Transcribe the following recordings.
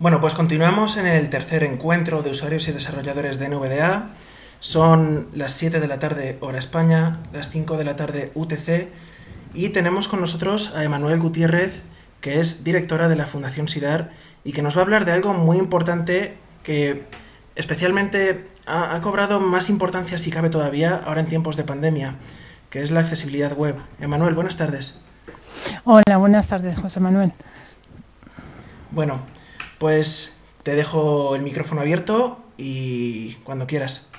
Bueno, pues continuamos en el tercer encuentro de usuarios y desarrolladores de NVDA. Son las 7 de la tarde hora España, las 5 de la tarde UTC y tenemos con nosotros a Emanuel Gutiérrez, que es directora de la Fundación SIDAR y que nos va a hablar de algo muy importante que especialmente ha, ha cobrado más importancia si cabe todavía ahora en tiempos de pandemia, que es la accesibilidad web. Emanuel, buenas tardes. Hola, buenas tardes, José Manuel. Bueno, pues te dejo el micrófono abierto y cuando quieras.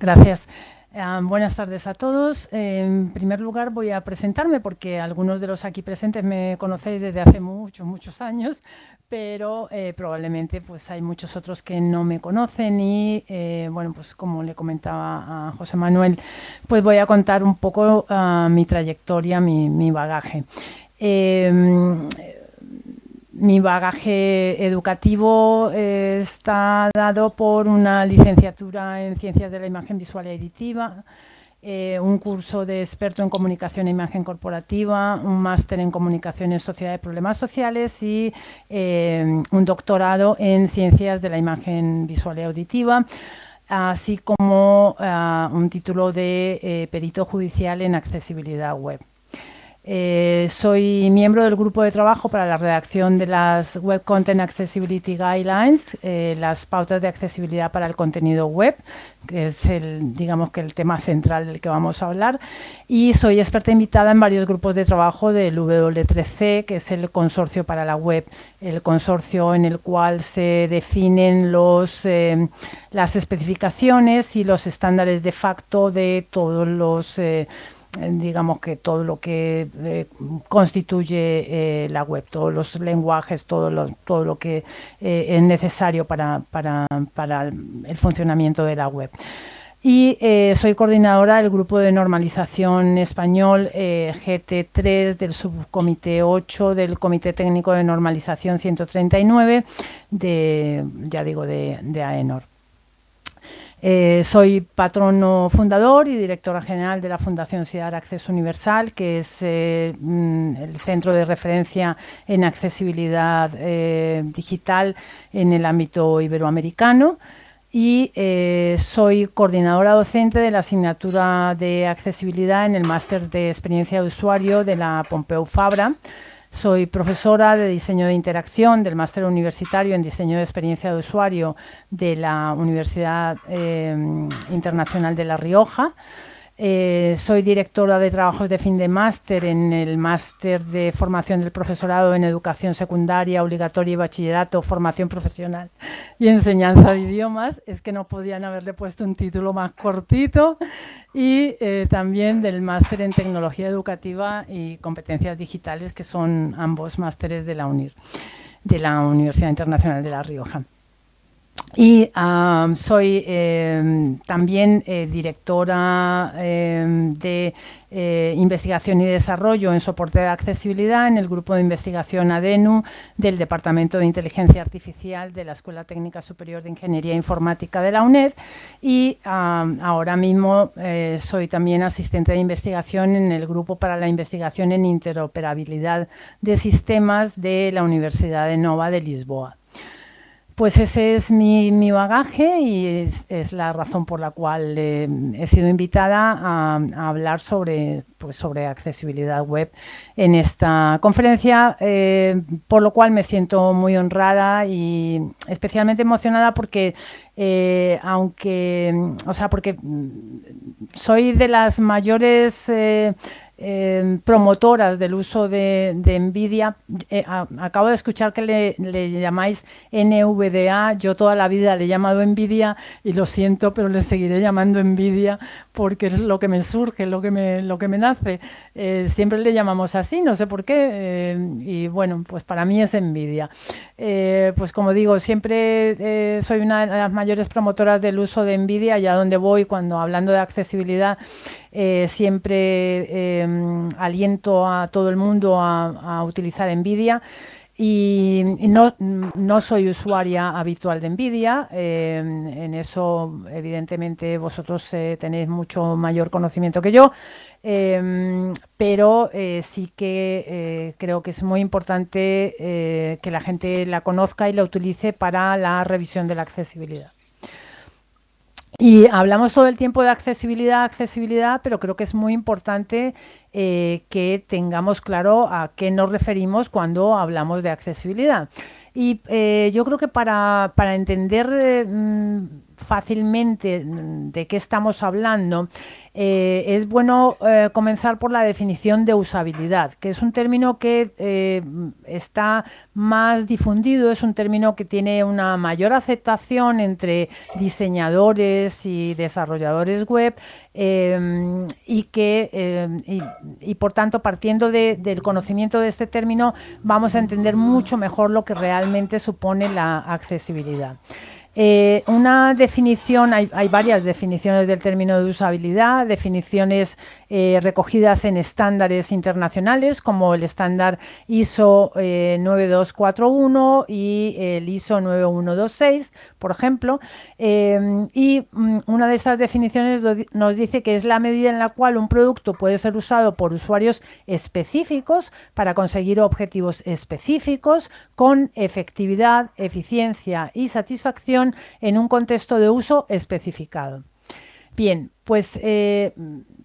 Gracias. Uh, buenas tardes a todos. Eh, en primer lugar voy a presentarme porque algunos de los aquí presentes me conocéis desde hace muchos, muchos años, pero eh, probablemente pues hay muchos otros que no me conocen y eh, bueno, pues como le comentaba a José Manuel, pues voy a contar un poco uh, mi trayectoria, mi, mi bagaje. Mi bagaje educativo eh, está dado por una licenciatura en Ciencias de la Imagen Visual y Editiva, eh, un curso de experto en Comunicación e Imagen Corporativa, un máster en Comunicación en Sociedad de Problemas Sociales y eh, un doctorado en Ciencias de la Imagen Visual y Auditiva así como uh, un título de perito judicial en accesibilidad web. Eh, soy miembro del grupo de trabajo para la redacción de las Web Content Accessibility Guidelines, eh, las pautas de accesibilidad para el contenido web, que es el, digamos que el tema central del que vamos a hablar. Y soy experta invitada en varios grupos de trabajo del W3C, que es el consorcio para la web, el consorcio en el cual se definen los, eh, las especificaciones y los estándares de facto de todos los digamos que todo lo que eh, constituye eh, la web, todos los lenguajes, todo lo, todo lo que eh, es necesario para, para, para, el funcionamiento de la web. Y eh, soy coordinadora del grupo de normalización español eh, GT3 del subcomité 8 del Comité Técnico de Normalización 139 de, ya digo, de, de AENOR. Eh, soy patrono fundador y directora general de la Fundación CIDAR Acceso Universal, que es eh, mm, el centro de referencia en accesibilidad eh, digital en el ámbito iberoamericano. Y soy coordinadora docente de la asignatura de accesibilidad en el máster de experiencia de usuario de la Pompeu Fabra. Soy profesora de diseño de interacción del máster universitario en diseño de experiencia de usuario de la Universidad eh, Internacional de La Rioja. Eh, soy directora de trabajos de fin de máster en el máster de formación del profesorado en educación secundaria, obligatoria y bachillerato, formación profesional y enseñanza de idiomas. Es que no podían haberle puesto un título más cortito. Y eh, también del máster en tecnología educativa y competencias digitales, que son ambos másteres de la UNIR, de la Universidad Internacional de La Rioja. Y soy eh, también eh, directora eh, de investigación y desarrollo en soporte de accesibilidad en el grupo de investigación ADENU del Departamento de Inteligencia Artificial de la Escuela Técnica Superior de Ingeniería Informática de la UNED y ahora mismo soy también asistente de investigación en el grupo para la investigación en interoperabilidad de sistemas de la Universidad de Nova de Lisboa. Pues ese es mi, mi bagaje y es, la razón por la cual eh, he sido invitada a, hablar sobre, pues sobre accesibilidad web en esta conferencia, eh, por lo cual me siento muy honrada y especialmente emocionada porque eh, aunque, o sea, porque soy de las mayores eh, promotoras del uso de, de NVIDIA. Eh, acabo de escuchar que le, le, llamáis NVDA. Yo toda la vida le he llamado NVIDIA y lo siento, pero le seguiré llamando NVIDIA porque es lo que me surge, lo que me, lo que me nace. Eh, siempre le llamamos así, no sé por qué. Eh, y bueno, pues para mí es NVIDIA. Eh, pues como digo, siempre soy una de las mayores promotoras del uso de NVIDIA, allá donde voy cuando hablando de accesibilidad. Siempre eh, aliento a todo el mundo a, a utilizar NVIDIA. Y no, no, soy usuaria habitual de Nvidia, eh, en eso evidentemente vosotros eh, tenéis mucho mayor conocimiento que yo, eh, pero sí que creo que es muy importante que la gente la conozca y la utilice para la revisión de la accesibilidad. Y hablamos todo el tiempo de accesibilidad, accesibilidad, pero creo que es muy importante eh, que tengamos claro a qué nos referimos cuando hablamos de accesibilidad. Y eh, yo creo que para, para entender eh, fácilmente de qué estamos hablando, eh, es bueno eh, comenzar por la definición de usabilidad, que es un término que eh, está más difundido, es un término que tiene una mayor aceptación entre diseñadores y desarrolladores web y que, y, por tanto, partiendo del conocimiento de este término, vamos a entender mucho mejor lo que realmente supone la accesibilidad. Eh, una definición, hay, varias definiciones del término de usabilidad, definiciones eh, recogidas en estándares internacionales como el estándar ISO 9241 eh, y el ISO 9126, por ejemplo. y mm, una de esas definiciones nos dice que es la medida en la cual un producto puede ser usado por usuarios específicos para conseguir objetivos específicos con efectividad, eficiencia y satisfacción en un contexto de uso especificado. Bien, pues eh,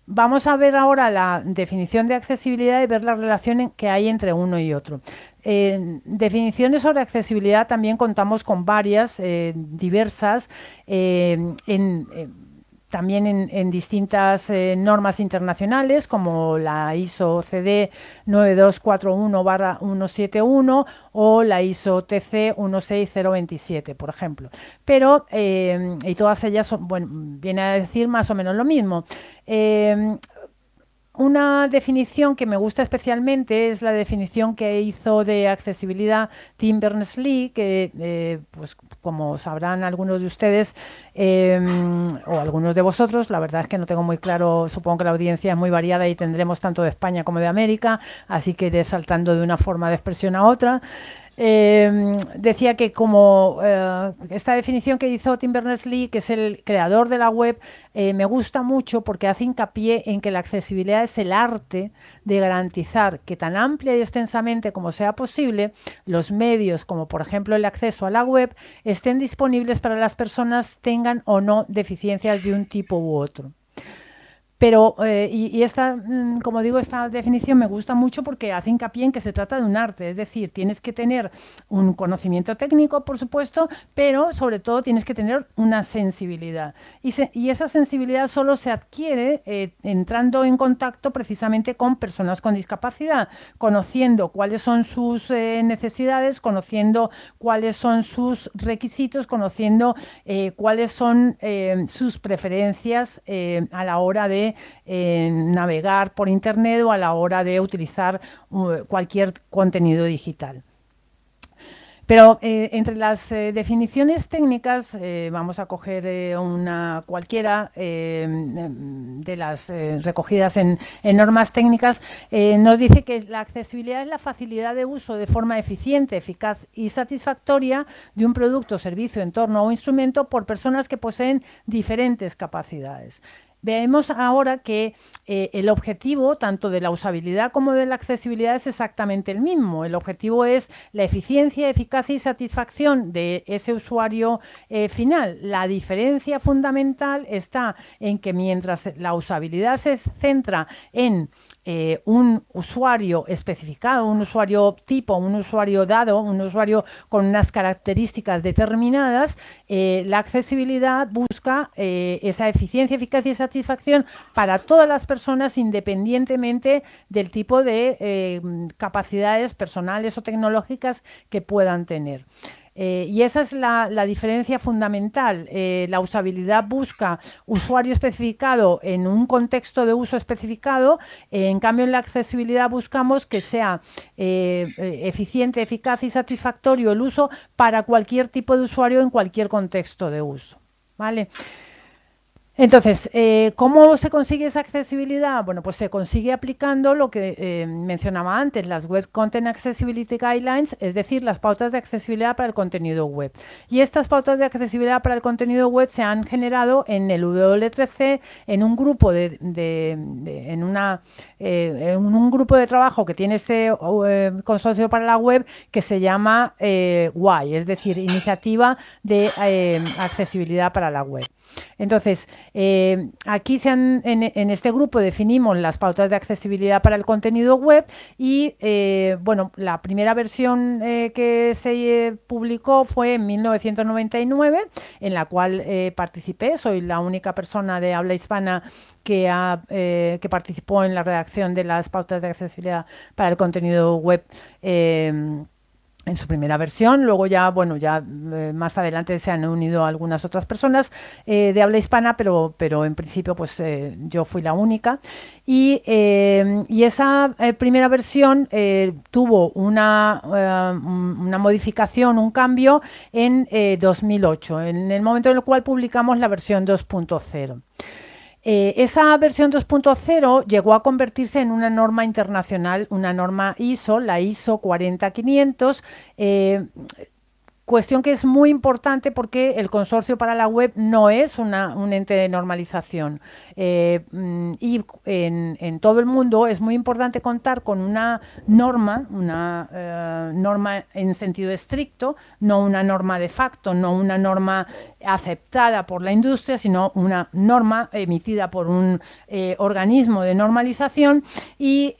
vamos a ver ahora la definición de accesibilidad y ver la relación que hay entre uno y otro. definiciones sobre accesibilidad también contamos con varias, eh, diversas, eh, en también en, distintas eh, normas internacionales como la ISO CD 9241-171 o la ISO TC 16027, por ejemplo. Pero, eh, y todas ellas son, bueno, viene a decir más o menos lo mismo. Eh, una definición que me gusta especialmente es la definición que hizo de accesibilidad Tim Berners-Lee, que, pues, como sabrán algunos de ustedes em, o algunos de vosotros, la verdad es que no tengo muy claro, supongo que la audiencia es muy variada y tendremos tanto de España como de América, así que iré saltando de una forma de expresión a otra. Em, decía que como eh, esta definición que hizo Tim Berners-Lee, que es el creador de la web, eh, me gusta mucho porque hace hincapié en que la accesibilidad es el arte de garantizar que tan amplia y extensamente como sea posible, los medios, como por ejemplo el acceso a la web, estén disponibles para las personas tengan o no deficiencias de un tipo u otro. Pero, eh, y, esta, mm, como digo, esta definición me gusta mucho porque hace hincapié en que se trata de un arte, es decir, tienes que tener un conocimiento técnico, por supuesto, pero sobre todo tienes que tener una sensibilidad. Y, esa sensibilidad solo se adquiere eh, entrando en contacto precisamente con personas con discapacidad, conociendo cuáles son sus eh, necesidades, conociendo cuáles son sus requisitos, conociendo cuáles son sus preferencias a la hora de navegar por Internet o a la hora de utilizar uh, cualquier contenido digital. Pero eh, entre las eh, definiciones técnicas, eh, vamos a coger una cualquiera de las recogidas en, normas técnicas, nos dice que la accesibilidad es la facilidad de uso de forma eficiente, eficaz y satisfactoria de un producto, servicio, entorno o instrumento por personas que poseen diferentes capacidades. Vemos ahora que eh, el objetivo tanto de la usabilidad como de la accesibilidad es exactamente el mismo. El objetivo es la eficiencia, eficacia y satisfacción de ese usuario eh, final. La diferencia fundamental está en que mientras la usabilidad se centra en eh, un usuario especificado, un usuario tipo, un usuario dado, un usuario con unas características determinadas, eh, la accesibilidad busca eh, esa eficiencia, eficacia y satisfacción para todas las personas independientemente del tipo de capacidades personales o tecnológicas que puedan tener. Eh, y esa es la, diferencia fundamental. Eh, la usabilidad busca usuario especificado en un contexto de uso especificado. en cambio, en la accesibilidad buscamos que sea eh, eficiente, eficaz y satisfactorio el uso para cualquier tipo de usuario en cualquier contexto de uso. ¿Vale? Entonces, eh, ¿cómo se consigue esa accesibilidad? Bueno, pues se consigue aplicando lo que eh, mencionaba antes, las Web Content Accessibility Guidelines, es decir, las pautas de accesibilidad para el contenido web. Y estas pautas de accesibilidad para el contenido web se han generado en el W3C, en un grupo de, en una eh, en un grupo de trabajo que tiene este consorcio para la web que se llama WAI, es decir, Iniciativa de Accesibilidad para la Web. Entonces, eh, aquí se en, este grupo definimos las pautas de accesibilidad para el contenido web y, eh, bueno, la primera versión eh, que se publicó fue en 1999, en la cual participé. Soy la única persona de habla hispana que, ha, que participó en la redacción de las pautas de accesibilidad para el contenido web en su primera versión. Luego ya, bueno, ya eh, más adelante se han unido algunas otras personas eh, de habla hispana, pero, pero en principio pues eh, yo fui la única. Y, y esa primera versión tuvo una, una modificación, un cambio en 2008, en el momento en el cual publicamos la versión 2.0. Eh, esa versión 2.0 llegó a convertirse en una norma internacional, una norma ISO, la ISO 40500, eh, Cuestión que es muy importante porque el consorcio para la web no es una, un ente de normalización. Eh, mm, y en, todo el mundo es muy importante contar con una norma, una eh, norma en sentido estricto, no una norma de facto, no una norma aceptada por la industria, sino una norma emitida por un eh, organismo de normalización y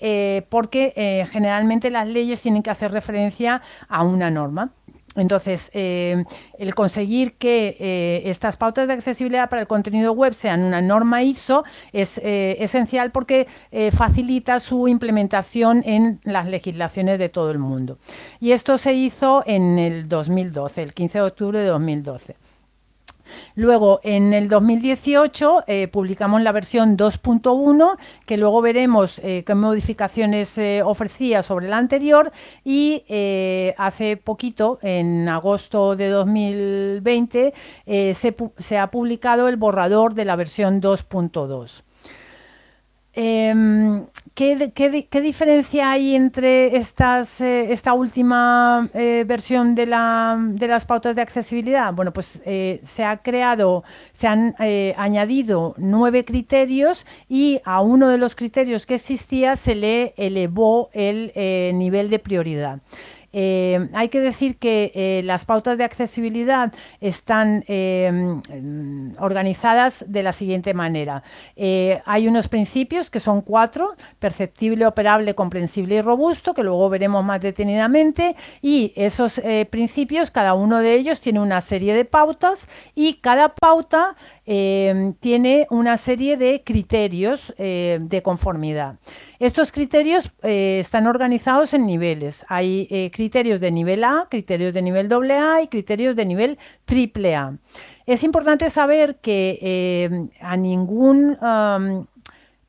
porque generalmente las leyes tienen que hacer referencia a una norma. Entonces, eh, el conseguir que eh, estas pautas de accesibilidad para el contenido web sean una norma ISO es eh, esencial porque facilita su implementación en las legislaciones de todo el mundo. Y esto se hizo en el 2012, el 15 de octubre de 2012. Luego, en el 2018 eh, publicamos la versión 2.1, que luego veremos eh, qué modificaciones eh, ofrecía sobre la anterior, y hace poquito, en agosto de 2020, se, se ha publicado el borrador de la versión 2.2. Em, ¿qué, diferencia hay entre estas, eh, esta última eh, versión de, la, de, las pautas de accesibilidad? Bueno, pues eh, se ha creado, se han añadido nueve criterios y a uno de los criterios que existía se le elevó el nivel de prioridad. Eh, hay que decir que eh, las pautas de accesibilidad están eh, organizadas de la siguiente manera. hay unos principios que son cuatro, perceptible, operable, comprensible y robusto, que luego veremos más detenidamente, y esos principios, cada uno de ellos tiene una serie de pautas y cada pauta tiene una serie de criterios de conformidad. Estos criterios eh, están organizados en niveles. Hay eh, criterios de nivel A, criterios de nivel AA y criterios de nivel AAA. Es importante saber que eh, a ningún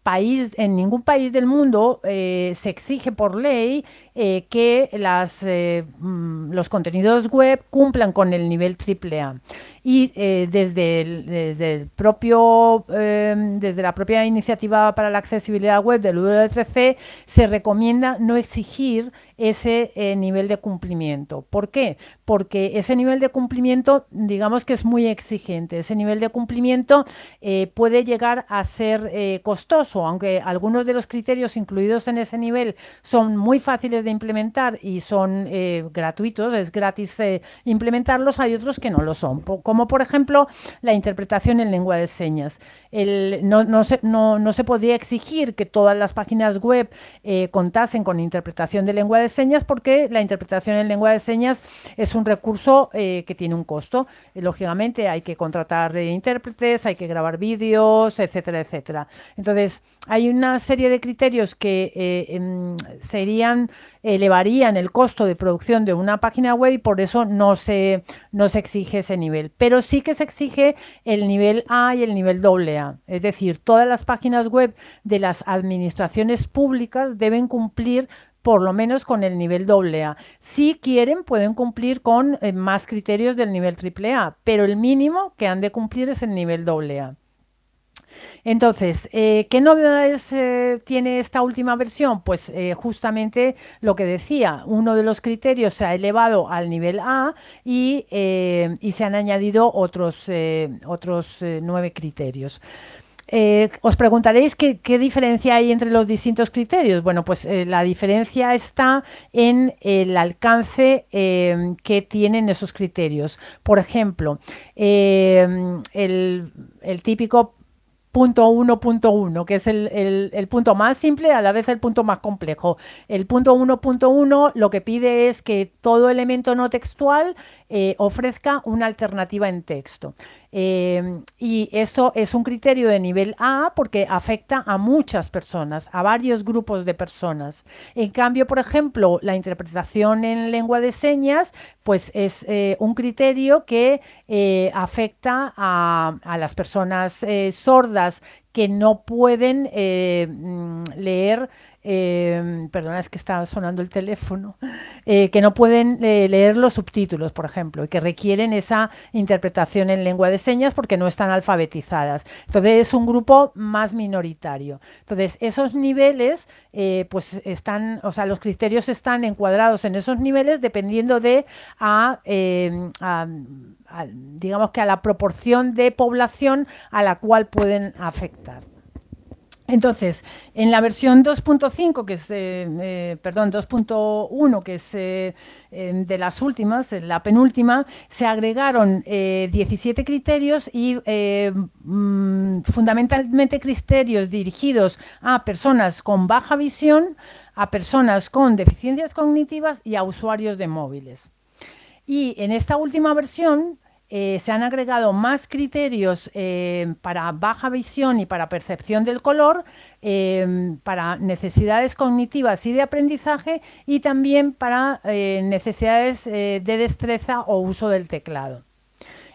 país, en ningún país del mundo se exige por ley que las, mm, los contenidos web cumplan con el nivel AAA y eh, desde, el, propio, em, desde la propia iniciativa para la accesibilidad web del W3C se recomienda no exigir ese eh, nivel de cumplimiento. ¿Por qué? Porque ese nivel de cumplimiento, digamos que es muy exigente. Ese nivel de cumplimiento eh, puede llegar a ser costoso, aunque algunos de los criterios incluidos en ese nivel son muy fáciles de implementar y son gratuitos, es gratis implementarlos, hay otros que no lo son como por ejemplo la interpretación en lengua de señas. no, se, no, se podría exigir que todas las páginas web eh, contasen con interpretación de lengua de señas porque la interpretación en lengua de señas es un recurso eh, que tiene un costo. lógicamente hay que contratar intérpretes, hay que grabar vídeos, etcétera, etcétera. Entonces, hay una serie de criterios que eh, em, serían elevarían el costo de producción de una página web y por eso no se, no se exige ese nivel pero sí que se exige el nivel A y el nivel AA. Es decir, todas las páginas web de las administraciones públicas deben cumplir por lo menos con el nivel AA. Si quieren, pueden cumplir con eh, más criterios del nivel AAA, pero el mínimo que han de cumplir es el nivel AA. Entonces, eh, ¿qué novedades eh, tiene esta última versión? Pues eh, justamente lo que decía, uno de los criterios se ha elevado al nivel A y, se han añadido otros, otros nueve criterios. Os preguntaréis qué, diferencia hay entre los distintos criterios. Bueno, pues la diferencia está en el alcance que tienen esos criterios. Por ejemplo, el típico punto 1.1, que es el, punto más simple, a la vez el punto más complejo. El punto 1.1 lo que pide es que todo elemento no textual eh, ofrezca una alternativa en texto. Eh, y esto es un criterio de nivel A porque afecta a muchas personas, a varios grupos de personas. En cambio, por ejemplo, la interpretación en lengua de señas, pues es eh, un criterio que afecta a, a, las personas sordas que no pueden mm, leer eh, perdona, es que está sonando el teléfono, eh, que no pueden eh, leer los subtítulos, por ejemplo, y que requieren esa interpretación en lengua de señas porque no están alfabetizadas. Entonces es un grupo más minoritario. Entonces esos niveles, eh, pues están, o sea, los criterios están encuadrados en esos niveles dependiendo de a, digamos que a la proporción de población a la cual pueden afectar. Entonces, en la versión 2.5, que es, eh, eh, perdón, 2.1, que es eh, de las últimas, la penúltima, se agregaron 17 criterios y mm, fundamentalmente criterios dirigidos a personas con baja visión, a personas con deficiencias cognitivas y a usuarios de móviles. Y en esta última versión eh, se han agregado más criterios eh, para baja visión y para percepción del color, eh, para necesidades cognitivas y de aprendizaje y también para necesidades de destreza o uso del teclado.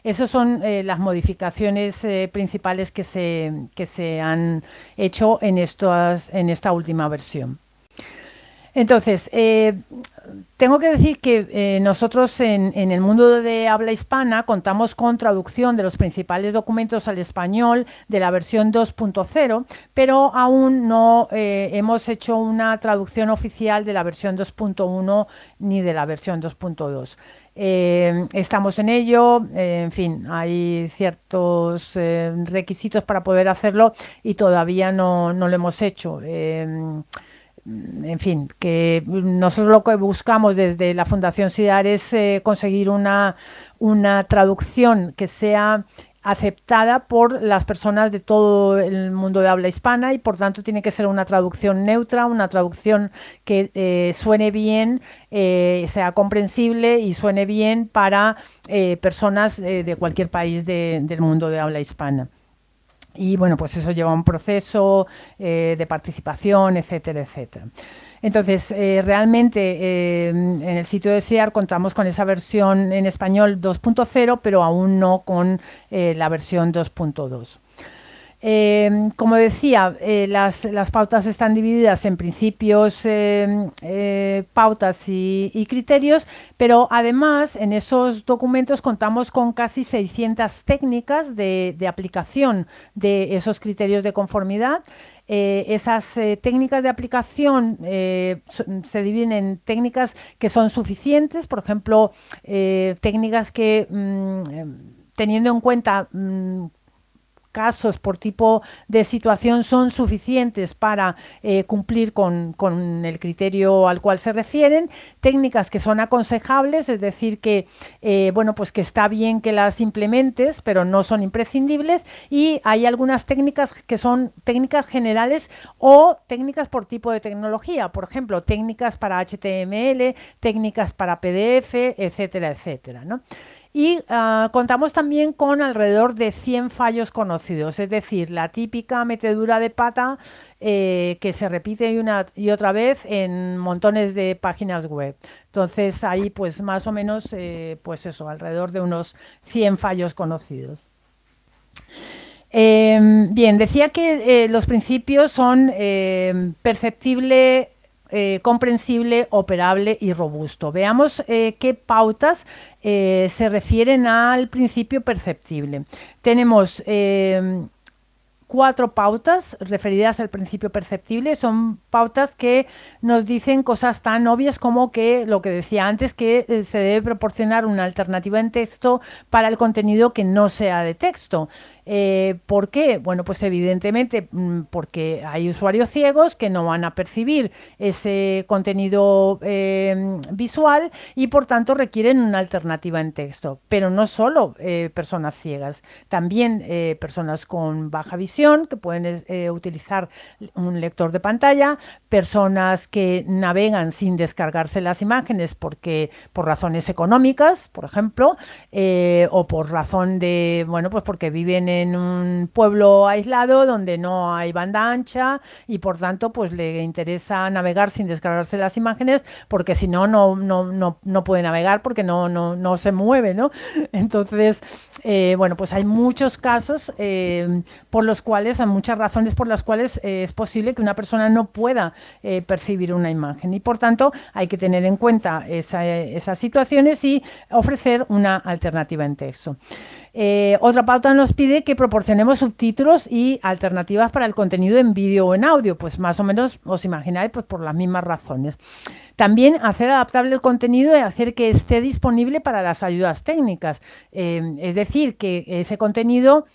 Esas son las modificaciones principales que se, que se han hecho en, en esta última versión. Entonces, tengo que decir que eh, nosotros en, el mundo de habla hispana contamos con traducción de los principales documentos al español de la versión 2.0, pero aún no eh, hemos hecho una traducción oficial de la versión 2.1 ni de la versión 2.2. Eh, estamos en ello, en fin, hay ciertos requisitos para poder hacerlo y todavía no, no lo hemos hecho en fin, que nosotros lo que buscamos desde la Fundación SIDAR es eh, conseguir una, una traducción que sea aceptada por las personas de todo el mundo de habla hispana y por tanto tiene que ser una traducción neutra, una traducción que eh, suene bien, eh, sea comprensible y suene bien para personas de cualquier país del mundo de habla hispana. Y bueno, pues eso lleva un proceso eh, de participación, etcétera, etcétera. Entonces, eh, realmente eh, en el sitio de SEAR contamos con esa versión en español 2.0, pero aún no con la versión 2.2. Eh, como decía, eh, las, pautas están divididas en principios, eh, pautas y, criterios, pero además en esos documentos contamos con casi 600 técnicas de, aplicación de esos criterios de conformidad. esas técnicas de aplicación se dividen en técnicas que son suficientes, por ejemplo, técnicas que mm, teniendo en cuenta mm, casos por tipo de situación son suficientes para eh, cumplir con, el criterio al cual se refieren, técnicas que son aconsejables, es decir, que eh, bueno, pues que está bien que las implementes, pero no son imprescindibles, y hay algunas técnicas que son técnicas generales o técnicas por tipo de tecnología, por ejemplo, técnicas para HTML, técnicas para PDF, etcétera, etcétera. ¿no? Y ah, contamos también con alrededor de 100 fallos conocidos, es decir, la típica metedura de pata eh, que se repite una y otra vez en montones de páginas web. Entonces ahí pues más o menos, eh, pues eso, alrededor de unos 100 fallos conocidos. Em, bien, decía que eh, los principios son em, perceptible, eh, comprensible, operable y robusto. Veamos eh, qué pautas eh, se refieren al principio perceptible. Tenemos cuatro pautas referidas al principio perceptible. Son pautas que nos dicen cosas tan obvias como que lo que decía antes, que se debe proporcionar una alternativa en texto para el contenido que no sea de texto. Eh, ¿Por qué? Bueno, pues evidentemente mm, porque hay usuarios ciegos que no van a percibir ese contenido em, visual y por tanto requieren una alternativa en texto. Pero no solo eh, personas ciegas, también eh, personas con baja visión que pueden utilizar un lector de pantalla, personas que navegan sin descargarse las imágenes porque por razones económicas, por ejemplo, o por razón de, bueno, pues porque viven en en un pueblo aislado donde no hay banda ancha y por tanto pues le interesa navegar sin descargarse las imágenes porque si no no no no, puede navegar porque no no no se mueve no entonces eh, bueno pues hay muchos casos eh, por los cuales hay muchas razones por las cuales eh, es posible que una persona no pueda percibir una imagen. Y por tanto hay que tener en cuenta esas situaciones y ofrecer una alternativa en texto eh, otra pauta nos pide que proporcionemos subtítulos y alternativas para el contenido en vídeo o en audio, pues más o menos os imagináis pues por las mismas razones. También hacer adaptable el contenido y hacer que esté disponible para las ayudas técnicas, eh, es decir, que ese contenido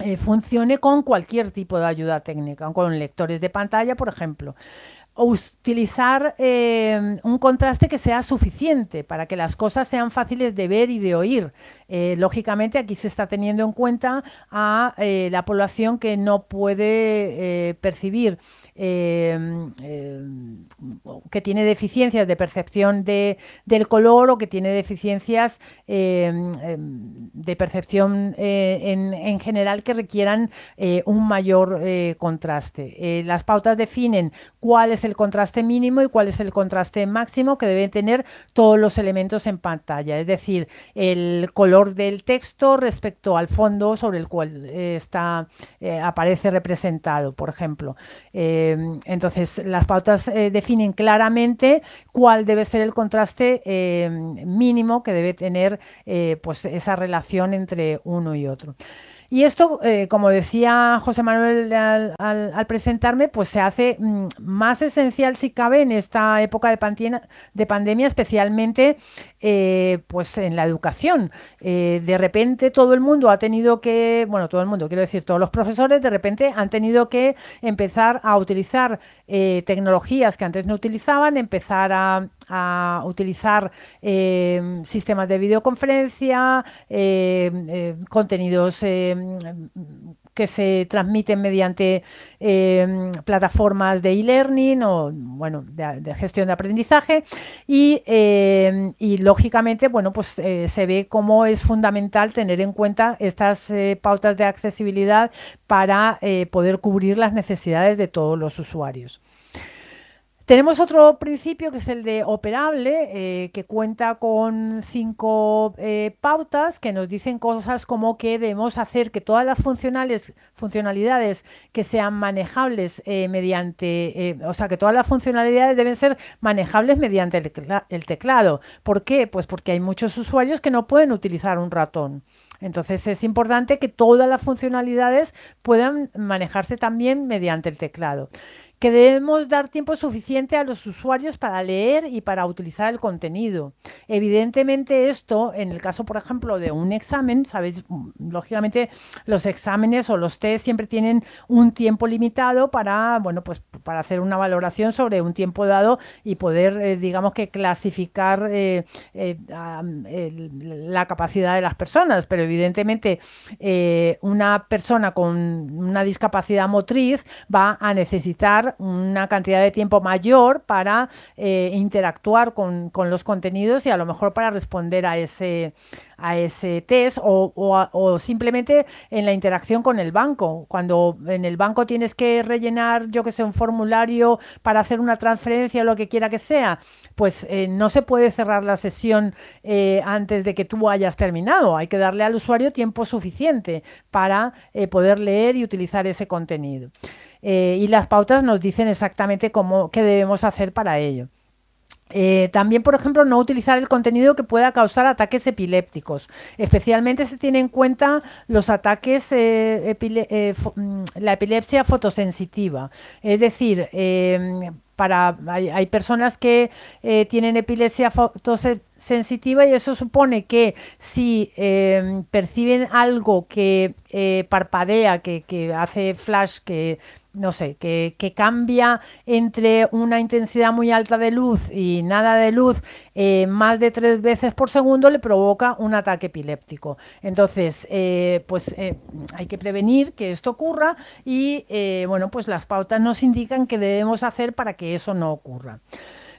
eh, funcione con cualquier tipo de ayuda técnica, con lectores de pantalla, por ejemplo utilizar eh, un contraste que sea suficiente para que las cosas sean fáciles de ver y de oír. Eh, lógicamente aquí se está teniendo en cuenta a eh, la población que no puede percibir Em, em, que tiene deficiencias de percepción de, del color o que tiene deficiencias em, de percepción eh, en, en, general que requieran eh, un mayor eh, contraste. las pautas definen cuál es el contraste mínimo y cuál es el contraste máximo que deben tener todos los elementos en pantalla, es decir, el color del texto respecto al fondo sobre el cual está aparece representado, por ejemplo. Em, entonces, las pautas eh, definen claramente cuál debe ser el contraste em, mínimo que debe tener eh, pues esa relación entre uno y otro. Y esto, eh, como decía José Manuel al, presentarme, pues se hace mm, más esencial si cabe en esta época de, de pandemia, especialmente eh, pues en la educación. Eh, de repente todo el mundo ha tenido que, bueno, todo el mundo, quiero decir, todos los profesores de repente han tenido que empezar a utilizar tecnologías que antes no utilizaban, empezar a a utilizar eh, sistemas de videoconferencia, eh, eh, contenidos que se transmiten mediante plataformas de e-learning o bueno de, gestión de aprendizaje y, lógicamente bueno pues se ve cómo es fundamental tener en cuenta estas pautas de accesibilidad para poder cubrir las necesidades de todos los usuarios. Tenemos otro principio que es el de operable, eh, que cuenta con cinco eh, pautas que nos dicen cosas como que debemos hacer que todas las funcionalidades que sean manejables eh, mediante, o sea, que todas las funcionalidades deben ser manejables mediante el teclado. ¿Por qué? Pues porque hay muchos usuarios que no pueden utilizar un ratón. Entonces es importante que todas las funcionalidades puedan manejarse también mediante el teclado que debemos dar tiempo suficiente a los usuarios para leer y para utilizar el contenido. Evidentemente esto, en el caso, por ejemplo, de un examen, sabéis, lógicamente los exámenes o los test siempre tienen un tiempo limitado para, bueno, pues para hacer una valoración sobre un tiempo dado y poder, eh, digamos que clasificar eh, eh, la capacidad de las personas. Pero evidentemente una persona con una discapacidad motriz va a necesitar una cantidad de tiempo mayor para eh, interactuar con, con, los contenidos y a lo mejor para responder a ese, a ese test o, o, simplemente en la interacción con el banco. Cuando en el banco tienes que rellenar, yo que sé, un formulario para hacer una transferencia o lo que quiera que sea, pues eh, no se puede cerrar la sesión eh, antes de que tú hayas terminado. Hay que darle al usuario tiempo suficiente para poder leer y utilizar ese contenido. Eh, y las pautas nos dicen exactamente cómo, qué debemos hacer para ello. Eh, también, por ejemplo, no utilizar el contenido que pueda causar ataques epilépticos. Especialmente se tiene en cuenta los ataques, eh, mm, la epilepsia fotosensitiva. Es decir, para, hay, personas que tienen epilepsia fotosensitiva y eso supone que si perciben algo que parpadea, que, que hace flash, que no sé, que, cambia entre una intensidad muy alta de luz y nada de luz eh, más de tres veces por segundo le provoca un ataque epiléptico. Entonces, eh, pues eh, hay que prevenir que esto ocurra y, bueno, pues las pautas nos indican qué debemos hacer para que eso no ocurra.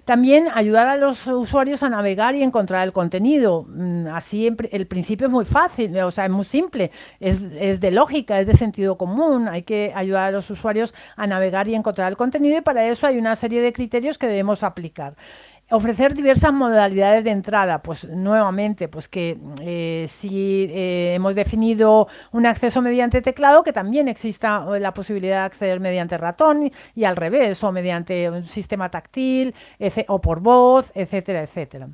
También ayudar a los usuarios a navegar y encontrar el contenido. Mm, así el principio es muy fácil, o sea, es muy simple, es, de lógica, es de sentido común. Hay que ayudar a los usuarios a navegar y encontrar el contenido y para eso hay una serie de criterios que debemos aplicar ofrecer diversas modalidades de entrada, pues nuevamente, pues que eh, si eh, hemos definido un acceso mediante teclado, que también exista eh, la posibilidad de acceder mediante ratón y al revés, o mediante un sistema táctil, o por voz, etcétera, etcétera.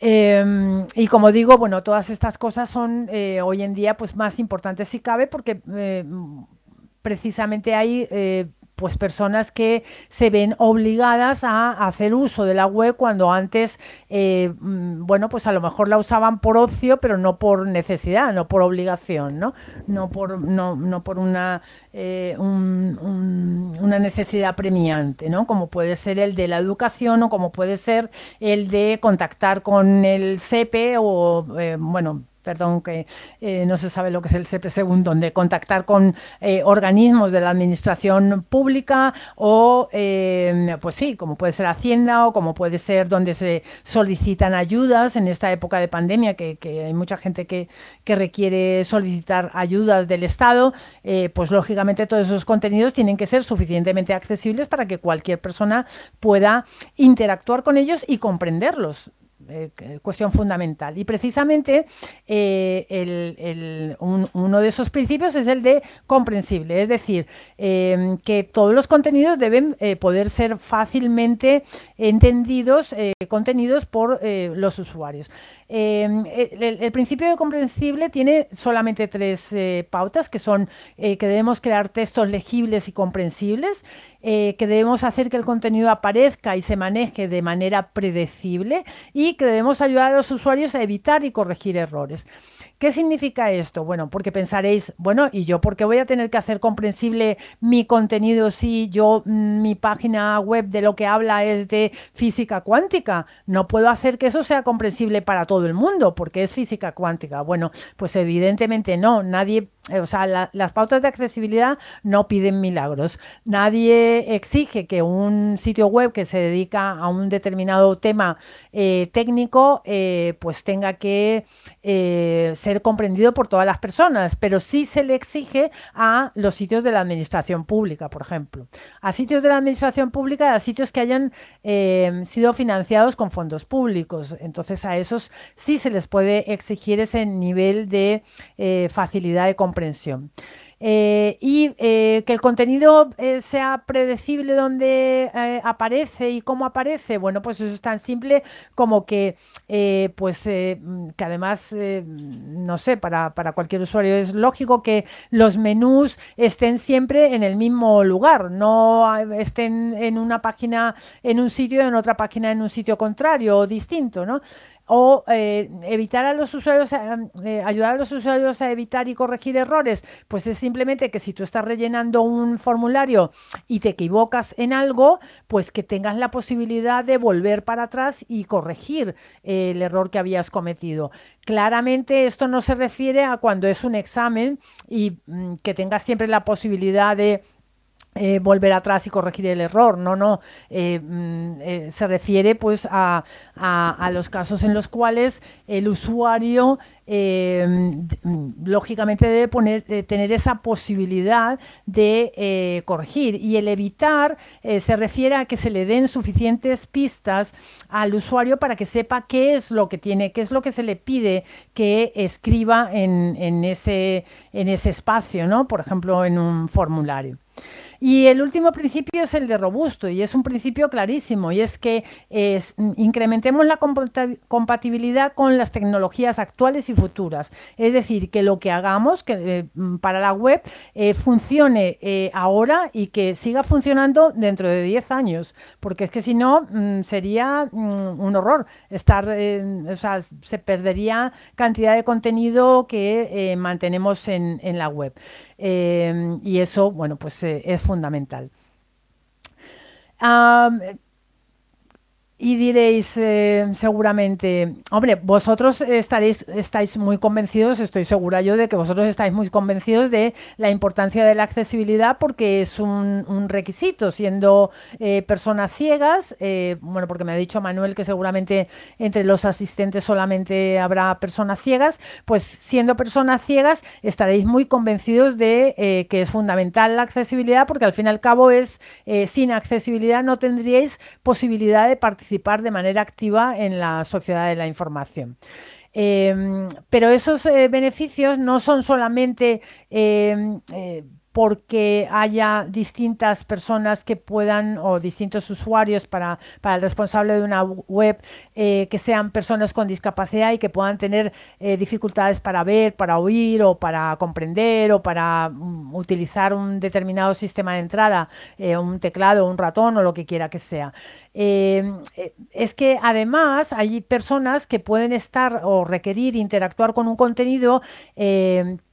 Em, y como digo, bueno, todas estas cosas son hoy en día pues más importantes si cabe porque precisamente hay pues personas que se ven obligadas a hacer uso de la web cuando antes, eh, mm, bueno, pues a lo mejor la usaban por ocio, pero no por necesidad, no por obligación, ¿no? No por, no, no por una, eh, una necesidad premiante, ¿no? Como puede ser el de la educación o como puede ser el de contactar con el SEPE o, eh, bueno, perdón, que eh, no se sabe lo que es el CP2, donde contactar con eh, organismos de la administración pública o, eh, pues sí, como puede ser Hacienda o como puede ser donde se solicitan ayudas en esta época de pandemia, que, hay mucha gente que, requiere solicitar ayudas del Estado, pues lógicamente todos esos contenidos tienen que ser suficientemente accesibles para que cualquier persona pueda interactuar con ellos y comprenderlos. Eh, cuestión fundamental. Y precisamente eh, uno de esos principios es el de comprensible, es decir, em, que todos los contenidos deben eh, poder ser fácilmente entendidos, contenidos por los usuarios. Em, el, principio de comprensible tiene solamente tres pautas, que son que debemos crear textos legibles y comprensibles, que debemos hacer que el contenido aparezca y se maneje de manera predecible y que debemos ayudar a los usuarios a evitar y corregir errores. ¿Qué significa esto? Bueno, porque pensaréis, bueno, ¿y yo por qué voy a tener que hacer comprensible mi contenido si yo, mm, mi página web de lo que habla es de física cuántica? No puedo hacer que eso sea comprensible para todo el mundo porque es física cuántica. Bueno, pues evidentemente no, nadie o sea, las pautas de accesibilidad no piden milagros. Nadie exige que un sitio web que se dedica a un determinado tema eh, técnico, eh, pues tenga que ser comprendido por todas las personas, pero sí se le exige a los sitios de la administración pública, por ejemplo. A sitios de la administración pública, a sitios que hayan sido financiados con fondos públicos. Entonces, a esos sí se les puede exigir ese nivel de facilidad de comprensión comprensión. Eh, y eh, que el contenido eh, sea predecible donde aparece y cómo aparece, bueno, pues eso es tan simple como que, pues, que además, no sé, para, para, cualquier usuario es lógico que los menús estén siempre en el mismo lugar, no estén en una página en un sitio en otra página en un sitio contrario o distinto, ¿no? O eh, evitar a los usuarios, eh, ayudar a los usuarios a evitar y corregir errores, pues es simplemente que si tú estás rellenando un formulario y te equivocas en algo, pues que tengas la posibilidad de volver para atrás y corregir eh, el error que habías cometido. Claramente esto no se refiere a cuando es un examen y mm, que tengas siempre la posibilidad de eh, volver atrás y corregir el error. No, no. Eh, mm, eh, se refiere pues a, los casos en los cuales el usuario mm, lógicamente debe tener esa posibilidad de corregir. Y el evitar se refiere a que se le den suficientes pistas al usuario para que sepa qué es lo que tiene, qué es lo que se le pide que escriba en, en ese, en ese espacio, ¿no? Por ejemplo, en un formulario. Y el último principio es el de robusto y es un principio clarísimo y es que incrementemos la compatibilidad con las tecnologías actuales y futuras. Es decir, que lo que hagamos que, eh, para la web eh, funcione eh, ahora y que siga funcionando dentro de 10 años, porque es que si no mm, sería mm, un horror estar, o sea, se perdería cantidad de contenido que mantenemos en, en, la web. Y eso, bueno, pues es fundamental. Y diréis eh, seguramente, hombre, vosotros estaréis, estáis muy convencidos, estoy segura yo de que vosotros estáis muy convencidos de la importancia de la accesibilidad porque es un, requisito, siendo eh, personas ciegas, eh, bueno, porque me ha dicho Manuel que seguramente entre los asistentes solamente habrá personas ciegas, pues siendo personas ciegas estaréis muy convencidos de que es fundamental la accesibilidad porque al fin y al cabo es, sin accesibilidad no tendríais posibilidad de participar participar de manera activa en la sociedad de la información. Em, pero esos eh, beneficios no son solamente em, eh, porque haya distintas personas que puedan o distintos usuarios para, para el responsable de una web eh, que sean personas con discapacidad y que puedan tener dificultades para ver, para oír o para comprender o para mm, utilizar un determinado sistema de entrada, un teclado, un ratón o lo que quiera que sea. Es que además hay personas que pueden estar o requerir interactuar con un contenido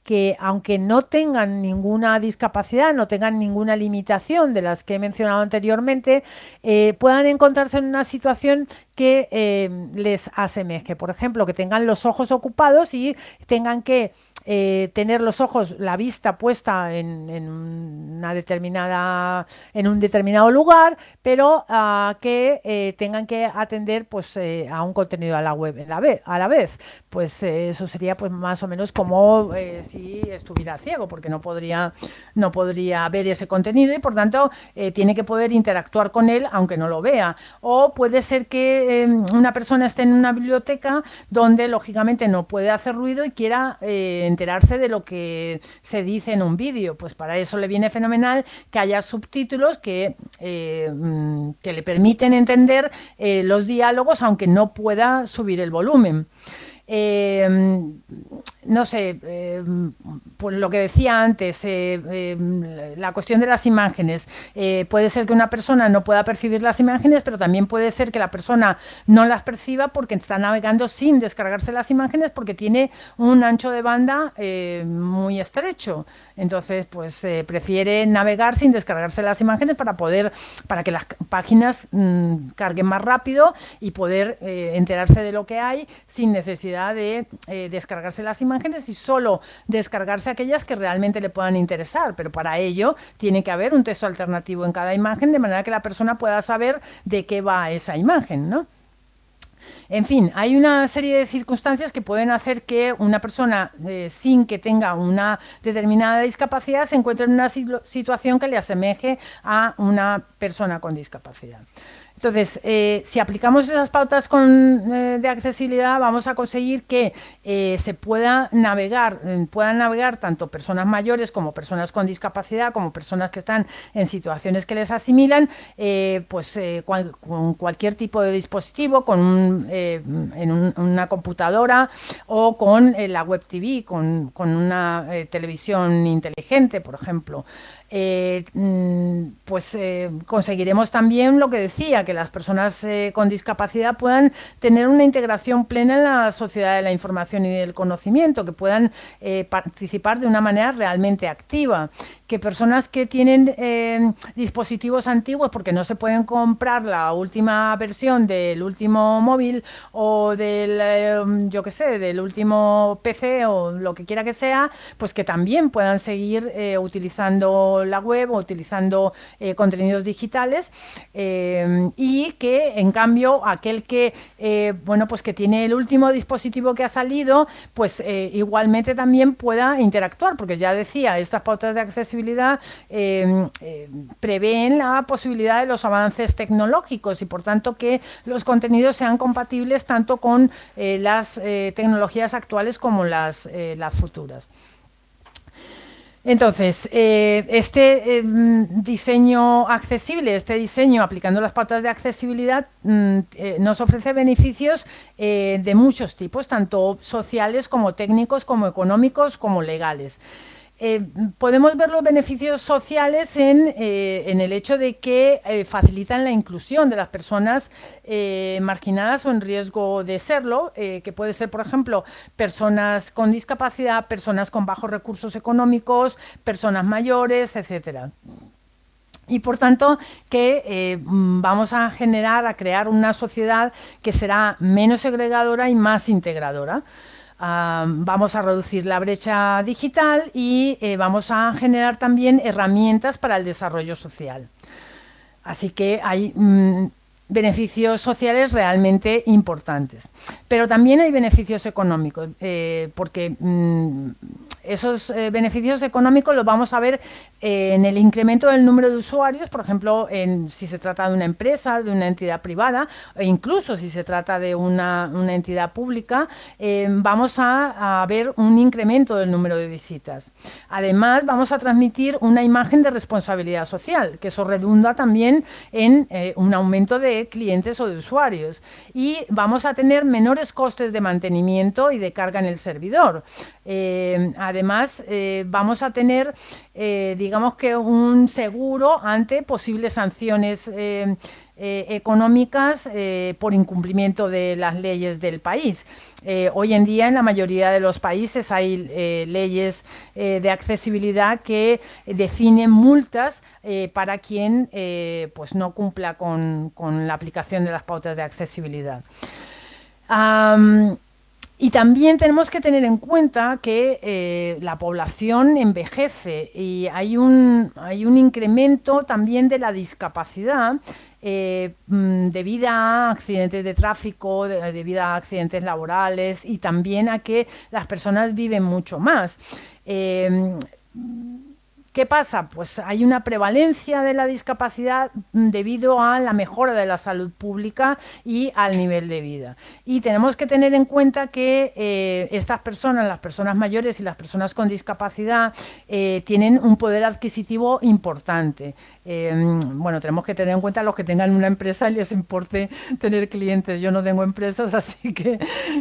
que aunque no tengan ninguna discapacidad, no tengan ninguna limitación de las que he mencionado anteriormente, eh, puedan encontrarse en una situación que eh, les asemeje. Por ejemplo, que tengan los ojos ocupados y tengan que eh, tener los ojos, la vista puesta en, una determinada, en un determinado lugar, pero uh, que eh, tengan que atender pues, eh, a un contenido a la web a la vez. A la vez. Pues eso sería pues, más o menos como si estuviera ciego, porque no podría, no podría ver ese contenido y por tanto tiene que poder interactuar con él aunque no lo vea. O puede ser que una persona esté en una biblioteca donde lógicamente no puede hacer ruido y quiera enterarse de lo que se dice en un vídeo. Pues para eso le viene fenomenal que haya subtítulos que, eh, mm, que le permiten entender eh, los diálogos aunque no pueda subir el volumen. Em, no sé, em, pues lo que decía antes, eh, em, la cuestión de las imágenes. Eh, puede ser que una persona no pueda percibir las imágenes, pero también puede ser que la persona no las perciba porque está navegando sin descargarse las imágenes porque tiene un ancho de banda eh, muy estrecho. Entonces, pues prefiere navegar sin descargarse las imágenes para poder, para que las páginas mm, carguen más rápido y poder enterarse de lo que hay sin necesidad de eh, descargarse las imágenes y solo descargarse aquellas que realmente le puedan interesar, pero para ello tiene que haber un texto alternativo en cada imagen de manera que la persona pueda saber de qué va esa imagen, ¿no? En fin, hay una serie de circunstancias que pueden hacer que una persona eh, sin que tenga una determinada discapacidad se encuentre en una situación que le asemeje a una persona con discapacidad. Entonces, eh, si aplicamos esas pautas eh, de accesibilidad, vamos a conseguir que eh, se pueda navegar, puedan navegar tanto personas mayores como personas con discapacidad, como personas que están en situaciones que les asimilan, pues con cualquier tipo de dispositivo, con en una computadora o con la web TV, con, con una televisión inteligente, por ejemplo. Eh, mm, pues eh, conseguiremos también lo que decía, que las personas eh, con discapacidad puedan tener una integración plena en la sociedad de la información y del conocimiento, que puedan participar de una manera realmente activa que personas que tienen eh, dispositivos antiguos porque no se pueden comprar la última versión del último móvil o del, eh, yo qué sé, del último PC o lo que quiera que sea, pues que también puedan seguir eh, utilizando la web o utilizando contenidos digitales y que en cambio aquel que, bueno, pues que tiene el último dispositivo que ha salido, pues igualmente también pueda interactuar, porque ya decía, estas pautas de accesibilidad Em, em, prevén la posibilidad de los avances tecnológicos y por tanto que los contenidos sean compatibles tanto con eh, las eh, tecnologías actuales como las, eh, futuras. Entonces, eh, este eh, diseño accesible, este diseño aplicando las pautas de accesibilidad, mm, eh, nos ofrece beneficios de muchos tipos, tanto sociales como técnicos, como económicos, como legales. Eh, podemos ver los beneficios sociales en, eh, el hecho de que eh, facilitan la inclusión de las personas marginadas o en riesgo de serlo, que puede ser, por ejemplo, personas con discapacidad, personas con bajos recursos económicos, personas mayores, etcétera. Y por tanto que vamos a generar, a crear una sociedad que será menos segregadora y más integradora vamos a reducir la brecha digital y eh, vamos a generar también herramientas para el desarrollo social. Así que hay mm, beneficios sociales realmente importantes. Pero también hay beneficios económicos, eh, porque mm, esos eh, beneficios económicos los vamos a ver eh, en el incremento del número de usuarios, por ejemplo, si se trata de una empresa, de una entidad privada, e incluso si se trata de una, entidad pública, eh, vamos a, ver un incremento del número de visitas. Además, vamos a transmitir una imagen de responsabilidad social, que eso redunda también en un aumento de clientes o de usuarios. Y vamos a tener menores costes de mantenimiento y de carga en el servidor. Además, eh, vamos a tener, eh, digamos que un seguro ante posibles sanciones eh, económicas por incumplimiento de las leyes del país. hoy en día en la mayoría de los países hay leyes de accesibilidad que definen multas para quien pues no cumpla con, la aplicación de las pautas de accesibilidad. Y también tenemos que tener en cuenta que eh, la población envejece y hay un, hay un incremento también de la discapacidad eh, mm, debido a accidentes de tráfico, debido a accidentes laborales y también a que las personas viven mucho más. Eh, ¿Qué pasa? Pues hay una prevalencia de la discapacidad debido a la mejora de la salud pública y al nivel de vida. Y tenemos que tener en cuenta que eh, estas personas, las personas mayores y las personas con discapacidad, eh, tienen un poder adquisitivo importante. Em, bueno, tenemos que tener en cuenta los que tengan una empresa y les importe tener clientes. Yo no tengo empresas, así que,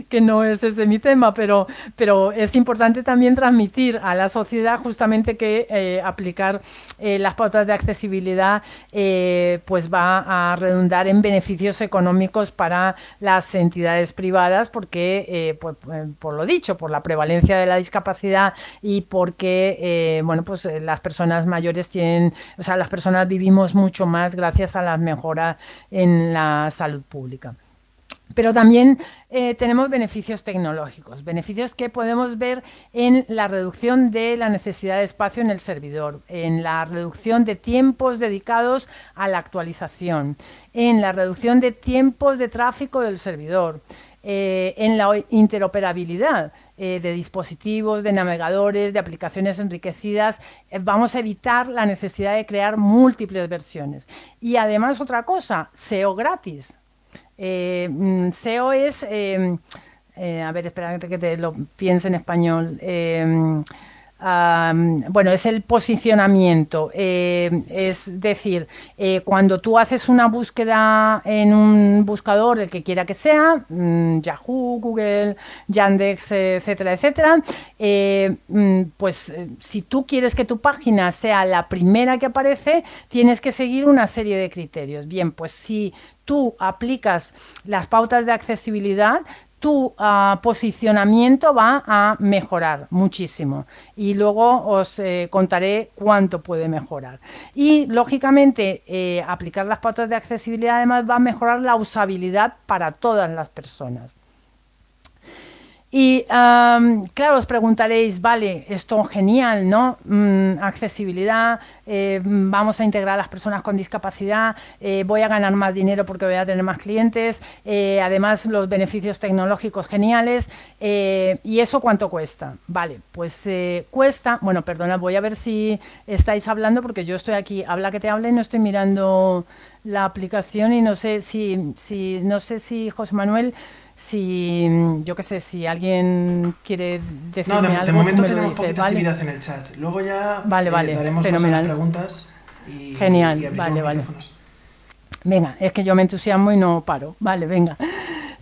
que no es ese mi tema, pero, pero es importante también transmitir a la sociedad justamente que eh, aplicar eh, las pautas de accesibilidad eh, pues va a redundar en beneficios económicos para las entidades privadas porque, pues, por lo dicho, por la prevalencia de la discapacidad y porque, bueno, pues las personas mayores tienen, o sea, las personas vivimos mucho más gracias a las mejoras en la salud pública. Pero también eh, tenemos beneficios tecnológicos, beneficios que podemos ver en la reducción de la necesidad de espacio en el servidor, en la reducción de tiempos dedicados a la actualización, en la reducción de tiempos de tráfico del servidor, eh, en la interoperabilidad eh, de dispositivos, de navegadores, de aplicaciones enriquecidas. Vamos a evitar la necesidad de crear múltiples versiones. Y además otra cosa, SEO gratis. Mm, SEO es, a ver, espera que te lo piense en español bueno, es el posicionamiento. Eh, es decir, eh, cuando tú haces una búsqueda en un buscador, el que quiera que sea, mm, Yahoo, Google, Yandex, etcétera, etcétera, eh, mm, pues si tú quieres que tu página sea la primera que aparece, tienes que seguir una serie de criterios. Bien, pues si tú aplicas las pautas de accesibilidad, tu ah, posicionamiento va a mejorar muchísimo y luego os eh, contaré cuánto puede mejorar. Y lógicamente eh, aplicar las pautas de accesibilidad además va a mejorar la usabilidad para todas las personas. Y claro, os preguntaréis, vale, esto genial, ¿no? Mm, accesibilidad, eh, vamos a integrar a las personas con discapacidad, eh, voy a ganar más dinero porque voy a tener más clientes, eh, además los beneficios tecnológicos geniales, ¿y eso cuánto cuesta? Vale, pues cuesta, bueno, perdona, voy a ver si estáis hablando porque yo estoy aquí, habla que te hable, no estoy mirando la aplicación y no sé si, si no sé si José Manuel si yo qué sé, si alguien quiere decirme no, de, algo, de momento me lo tenemos dices, poquita ¿vale? actividad en el chat. Luego ya Vale, eh, vale, daremos preguntas y, Genial, y vale, vale. micrófonos. Venga, es que yo me entusiasmo y no paro. Vale, venga.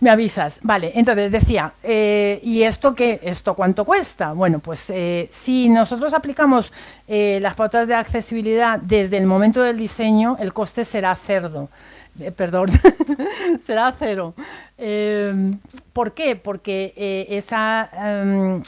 Me avisas. Vale, entonces decía, eh, ¿y esto qué? ¿Esto cuánto cuesta? Bueno, pues eh, si nosotros aplicamos eh, las pautas de accesibilidad desde el momento del diseño, el coste será cerdo. Eh, perdón, será cero. Eh, ¿Por qué? Porque eh, esa em,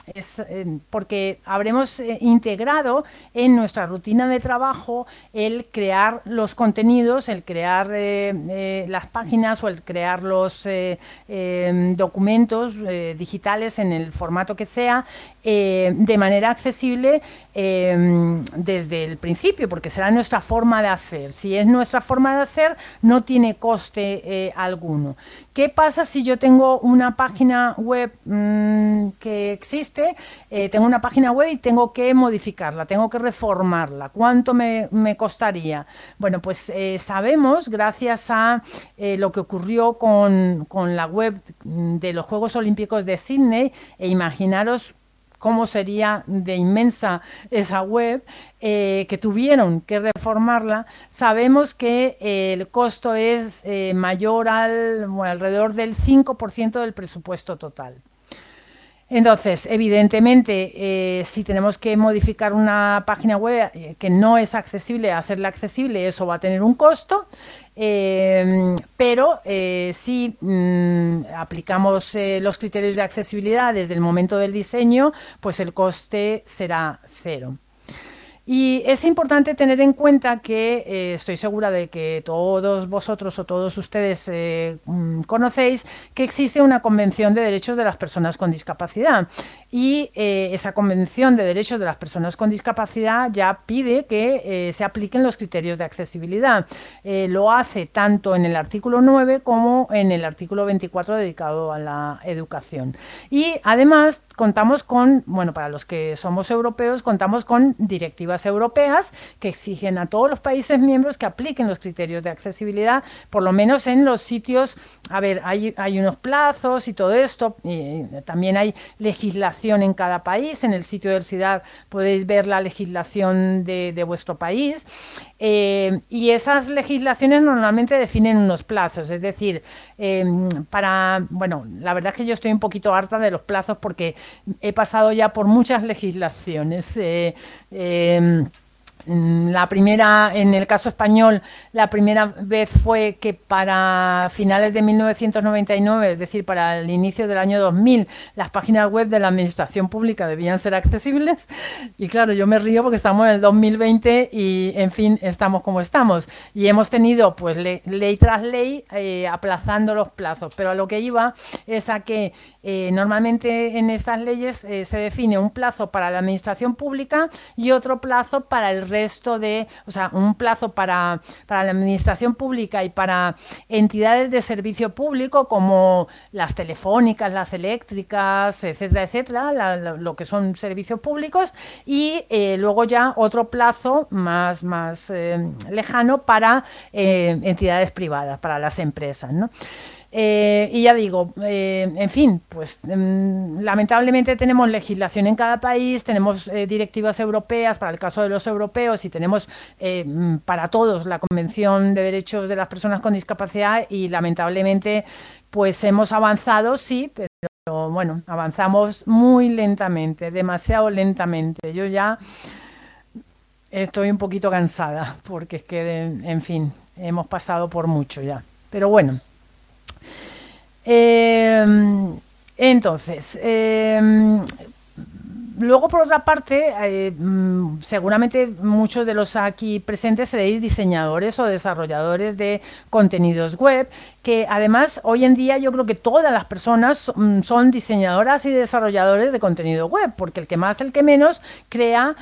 em, porque habremos eh, integrado en nuestra rutina de trabajo el crear los contenidos, el crear eh, las páginas o el crear los em, documentos digitales en el formato que sea de manera accesible em, desde el principio, porque será nuestra forma de hacer. Si es nuestra forma de hacer, no tiene coste alguno. ¿Qué pasa si yo tengo una página web mm, que existe, eh, tengo una página web y tengo que modificarla, tengo que reformarla? ¿Cuánto me, costaría? Bueno, pues eh, sabemos, gracias a eh, lo que ocurrió con, con la web mm, de los Juegos Olímpicos de Sydney, e imaginaros cómo sería de inmensa esa web, eh, que tuvieron que reformarla, sabemos que eh, el costo es eh, mayor al alrededor del 5% del presupuesto total. Entonces, evidentemente, si tenemos que modificar una página web que no es accesible, hacerla accesible, eso va a tener un costo. Eh, pero eh, si mm, aplicamos eh, los criterios de accesibilidad desde el momento del diseño, pues el coste será cero. Y es importante tener en cuenta que eh, estoy segura de que todos vosotros o todos ustedes eh, mm, conocéis que existe una Convención de Derechos de las Personas con Discapacidad. Y eh, esa Convención de Derechos de las Personas con Discapacidad ya pide que se apliquen los criterios de accesibilidad. Lo hace tanto en el artículo 9 como en el artículo 24 dedicado a la educación. Y además contamos con, bueno, para los que somos europeos, contamos con directivas europeas que exigen a todos los países miembros que apliquen los criterios de accesibilidad, por lo menos en los sitios, a ver, hay, hay unos plazos y todo esto, también hay legislación en cada país, en el sitio del CIDAD podéis ver la legislación de, vuestro país, eh, y esas legislaciones normalmente definen unos plazos, es decir, eh, para, bueno, la verdad es que yo estoy un poquito harta de los plazos porque he pasado ya por muchas legislaciones. eh, eh, mm, la primera, en el caso español, la primera vez fue que para finales de 1999, es decir, para el inicio del año 2000, las páginas web de la administración pública debían ser accesibles. Y claro, yo me río porque estamos en el 2020 y, en fin, estamos como estamos. Y hemos tenido, pues, le- ley tras ley, eh, aplazando los plazos. Pero a lo que iba es a que eh, normalmente en estas leyes eh, se define un plazo para la administración pública y otro plazo para el resto de, o sea, un plazo para, para la administración pública y para entidades de servicio público como las telefónicas, las eléctricas, etcétera, etcétera, la- lo que son servicios públicos y eh, luego ya otro plazo más, más eh, lejano para eh, entidades privadas, para las empresas, ¿no? Eh, y ya digo, eh, en fin, pues mm, lamentablemente tenemos legislación en cada país, tenemos eh, directivas europeas para el caso de los europeos y tenemos mm, para todos la Convención de Derechos de las Personas con Discapacidad y lamentablemente pues hemos avanzado, sí, pero bueno, avanzamos muy lentamente, demasiado lentamente. Yo ya estoy un poquito cansada porque es que, en fin, hemos pasado por mucho ya. Pero bueno. Eh, entonces, eh, luego por otra parte, eh, mm, seguramente muchos de los aquí presentes seréis diseñadores o desarrolladores de contenidos web, que además hoy en día yo creo que todas las personas mm, son diseñadoras y desarrolladores de contenido web, porque el que más, el que menos crea,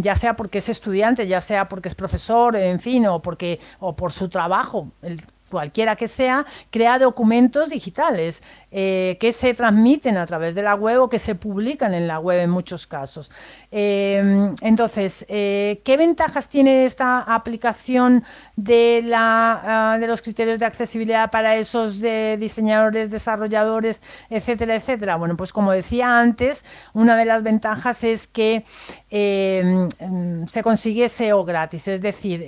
ya sea porque es estudiante, ya sea porque es profesor, en fin, o porque o por su trabajo. El, cualquiera que sea, crea documentos digitales eh, que se transmiten a través de la web o que se publican en la web en muchos casos. Eh, entonces, eh, ¿qué ventajas tiene esta aplicación de, la, ah, de los criterios de accesibilidad para esos diseñadores, desarrolladores, etcétera, etcétera? Bueno, pues como decía antes, una de las ventajas es que se consigue SEO gratis, es decir,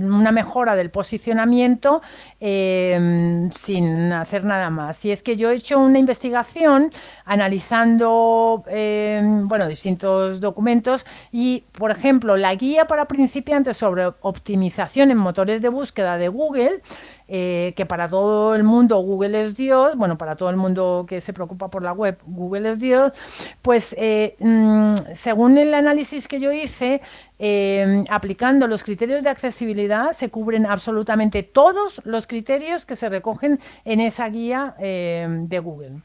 una mejora del posicionamiento sin hacer nada más. Y es que yo he hecho una investigación analizando bueno, distintos documentos y, por ejemplo, la guía para principiantes sobre optimización en motores de búsqueda de Google, eh, que para todo el mundo Google es Dios, bueno, para todo el mundo que se preocupa por la web, Google es Dios, pues eh, mm, según el análisis que yo hice, eh, aplicando los criterios de accesibilidad, se cubren absolutamente todos los criterios que se recogen en esa guía de Google.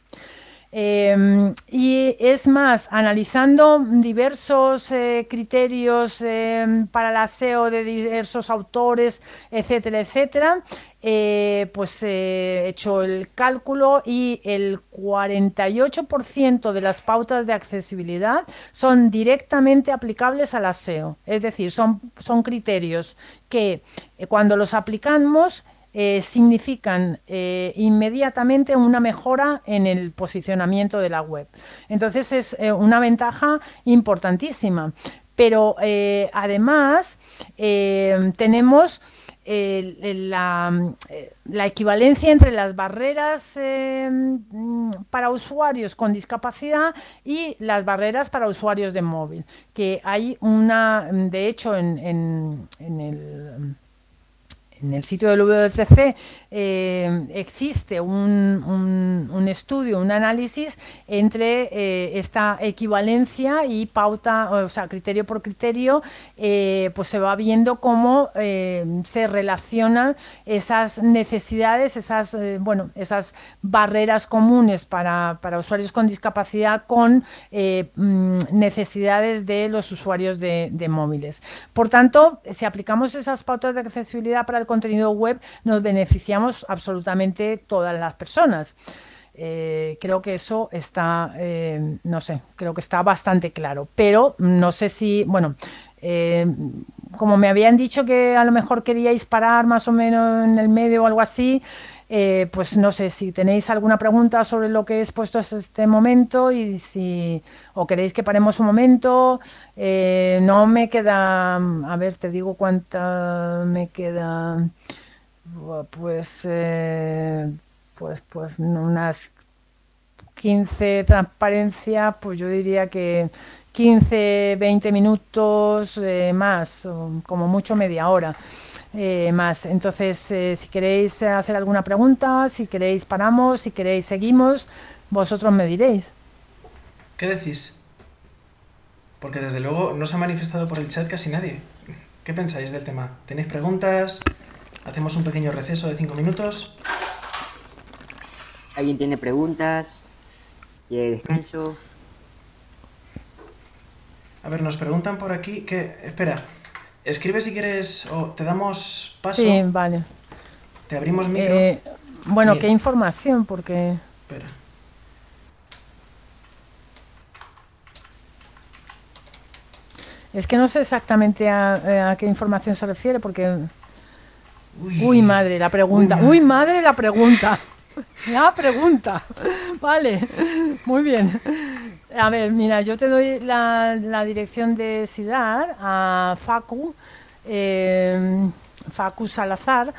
Em, y es más, analizando diversos eh, criterios em, para la SEO de diversos autores, etcétera, etcétera, eh, pues he hecho el cálculo y el 48% de las pautas de accesibilidad son directamente aplicables a la SEO. Es decir, son, son criterios que eh, cuando los aplicamos eh, significan eh, inmediatamente una mejora en el posicionamiento de la web. Entonces es eh, una ventaja importantísima. Pero además tenemos la, equivalencia entre las barreras para usuarios con discapacidad y las barreras para usuarios de móvil, que hay una, de hecho, en el en el sitio del W13 eh, existe un, un, estudio, un análisis entre eh, esta equivalencia y pauta, o sea, criterio por criterio, eh, pues se va viendo cómo se relacionan esas necesidades, esas, bueno, esas barreras comunes para, para, usuarios con discapacidad con mm, necesidades de los usuarios de, de móviles. Por tanto, si aplicamos esas pautas de accesibilidad para el contenido web, nos beneficiamos absolutamente todas las personas. Eh, creo que eso está, eh, no sé, creo que está bastante claro. Pero no sé si, bueno, eh, como me habían dicho que a lo mejor queríais parar más o menos en el medio o algo así, pues no sé si tenéis alguna pregunta sobre lo que he expuesto hasta este momento y si o queréis que paremos un momento. no me queda, a ver, te digo cuánta me queda. Pues pues, pues unas 15 transparencias, pues yo diría que 15, 20 minutos eh, más, como mucho media hora. Eh, más. Entonces, eh, si queréis hacer alguna pregunta, si queréis paramos, si queréis seguimos, vosotros me diréis. ¿Qué decís? Porque desde luego no se ha manifestado por el chat casi nadie. ¿Qué pensáis del tema? ¿Tenéis preguntas? ¿Hacemos un pequeño receso de 5 minutos? ¿Alguien tiene preguntas? ¿Quiere descanso? A ver, nos preguntan por aquí que... Espera, escribe si quieres o te damos paso. Sí, vale. Te abrimos micro. Eh, bueno, ¿qué información? Porque... Espera. Es que no sé exactamente a, qué información se refiere porque... Uy, madre, la pregunta. Uy, madre, la pregunta. La pregunta. Vale, muy bien. A ver, mira, yo te doy la, dirección de SIDAR a Facu, eh, Facu Salazar.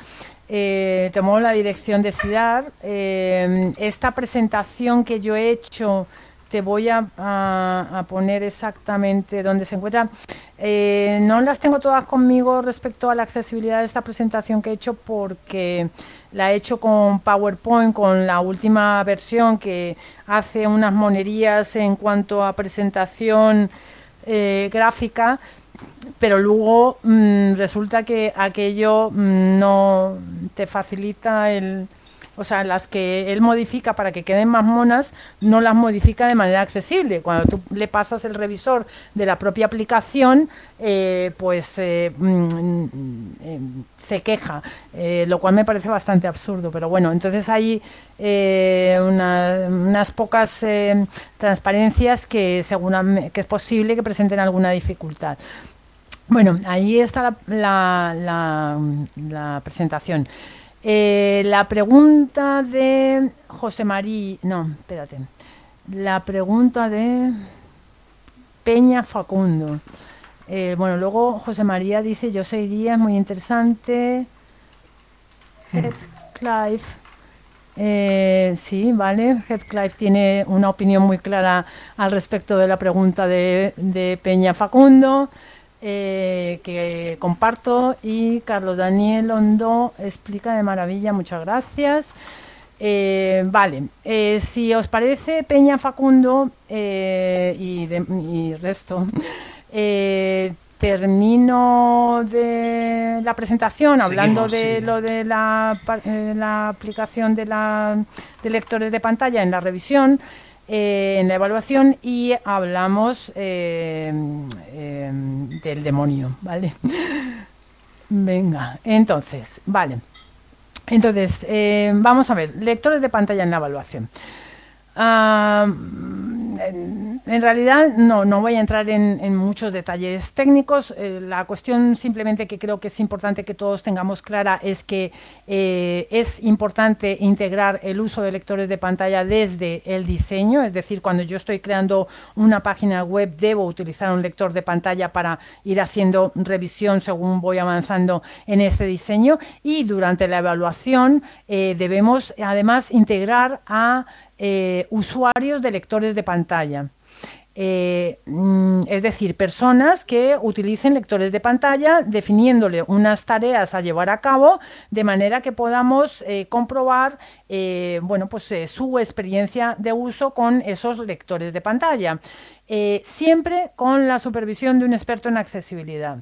Eh, te la dirección de SIDAR. Eh, esta presentación que yo he hecho te voy a, poner exactamente dónde se encuentra. Eh, no las tengo todas conmigo respecto a la accesibilidad de esta presentación que he hecho porque la he hecho con PowerPoint, con la última versión que hace unas monerías en cuanto a presentación eh, gráfica, pero luego mm, resulta que aquello mm, no te facilita el o sea, las que él modifica para que queden más monas, no las modifica de manera accesible. Cuando tú le pasas el revisor de la propia aplicación, eh, pues eh, mm, mm, se queja, eh, lo cual me parece bastante absurdo. Pero bueno, entonces hay unas pocas transparencias que, según que es posible que presenten alguna dificultad. Bueno, ahí está la, la presentación. Eh, la pregunta de José María, no, espérate. La pregunta de Peña Facundo. Eh, bueno, luego José María dice, yo seguiría, es muy interesante. Heathcliff. Eh, sí, vale. Heathcliff tiene una opinión muy clara al respecto de la pregunta de, de Peña Facundo. Eh, que comparto y Carlos Daniel Hondo explica de maravilla, muchas gracias. Eh, vale, eh, si os parece, Peña Facundo y, resto, termino de la presentación hablando de lo de la, la aplicación de, la, de lectores de pantalla en la revisión. Eh, en la evaluación y hablamos eh, eh, del demonio, ¿vale? Venga, entonces, vale. Entonces, vamos a ver, lectores de pantalla en la evaluación. Ah, en, realidad no, no voy a entrar en, muchos detalles técnicos. Eh, la cuestión simplemente que creo que es importante que todos tengamos clara es que eh, es importante integrar el uso de lectores de pantalla desde el diseño, es decir, cuando yo estoy creando una página web debo utilizar un lector de pantalla para ir haciendo revisión según voy avanzando en este diseño y durante la evaluación eh, debemos además integrar a eh, usuarios de lectores de pantalla. Eh, mm, es decir, personas que utilicen lectores de pantalla definiéndole unas tareas a llevar a cabo de manera que podamos eh, comprobar bueno, pues, su experiencia de uso con esos lectores de pantalla. siempre con la supervisión de un experto en accesibilidad.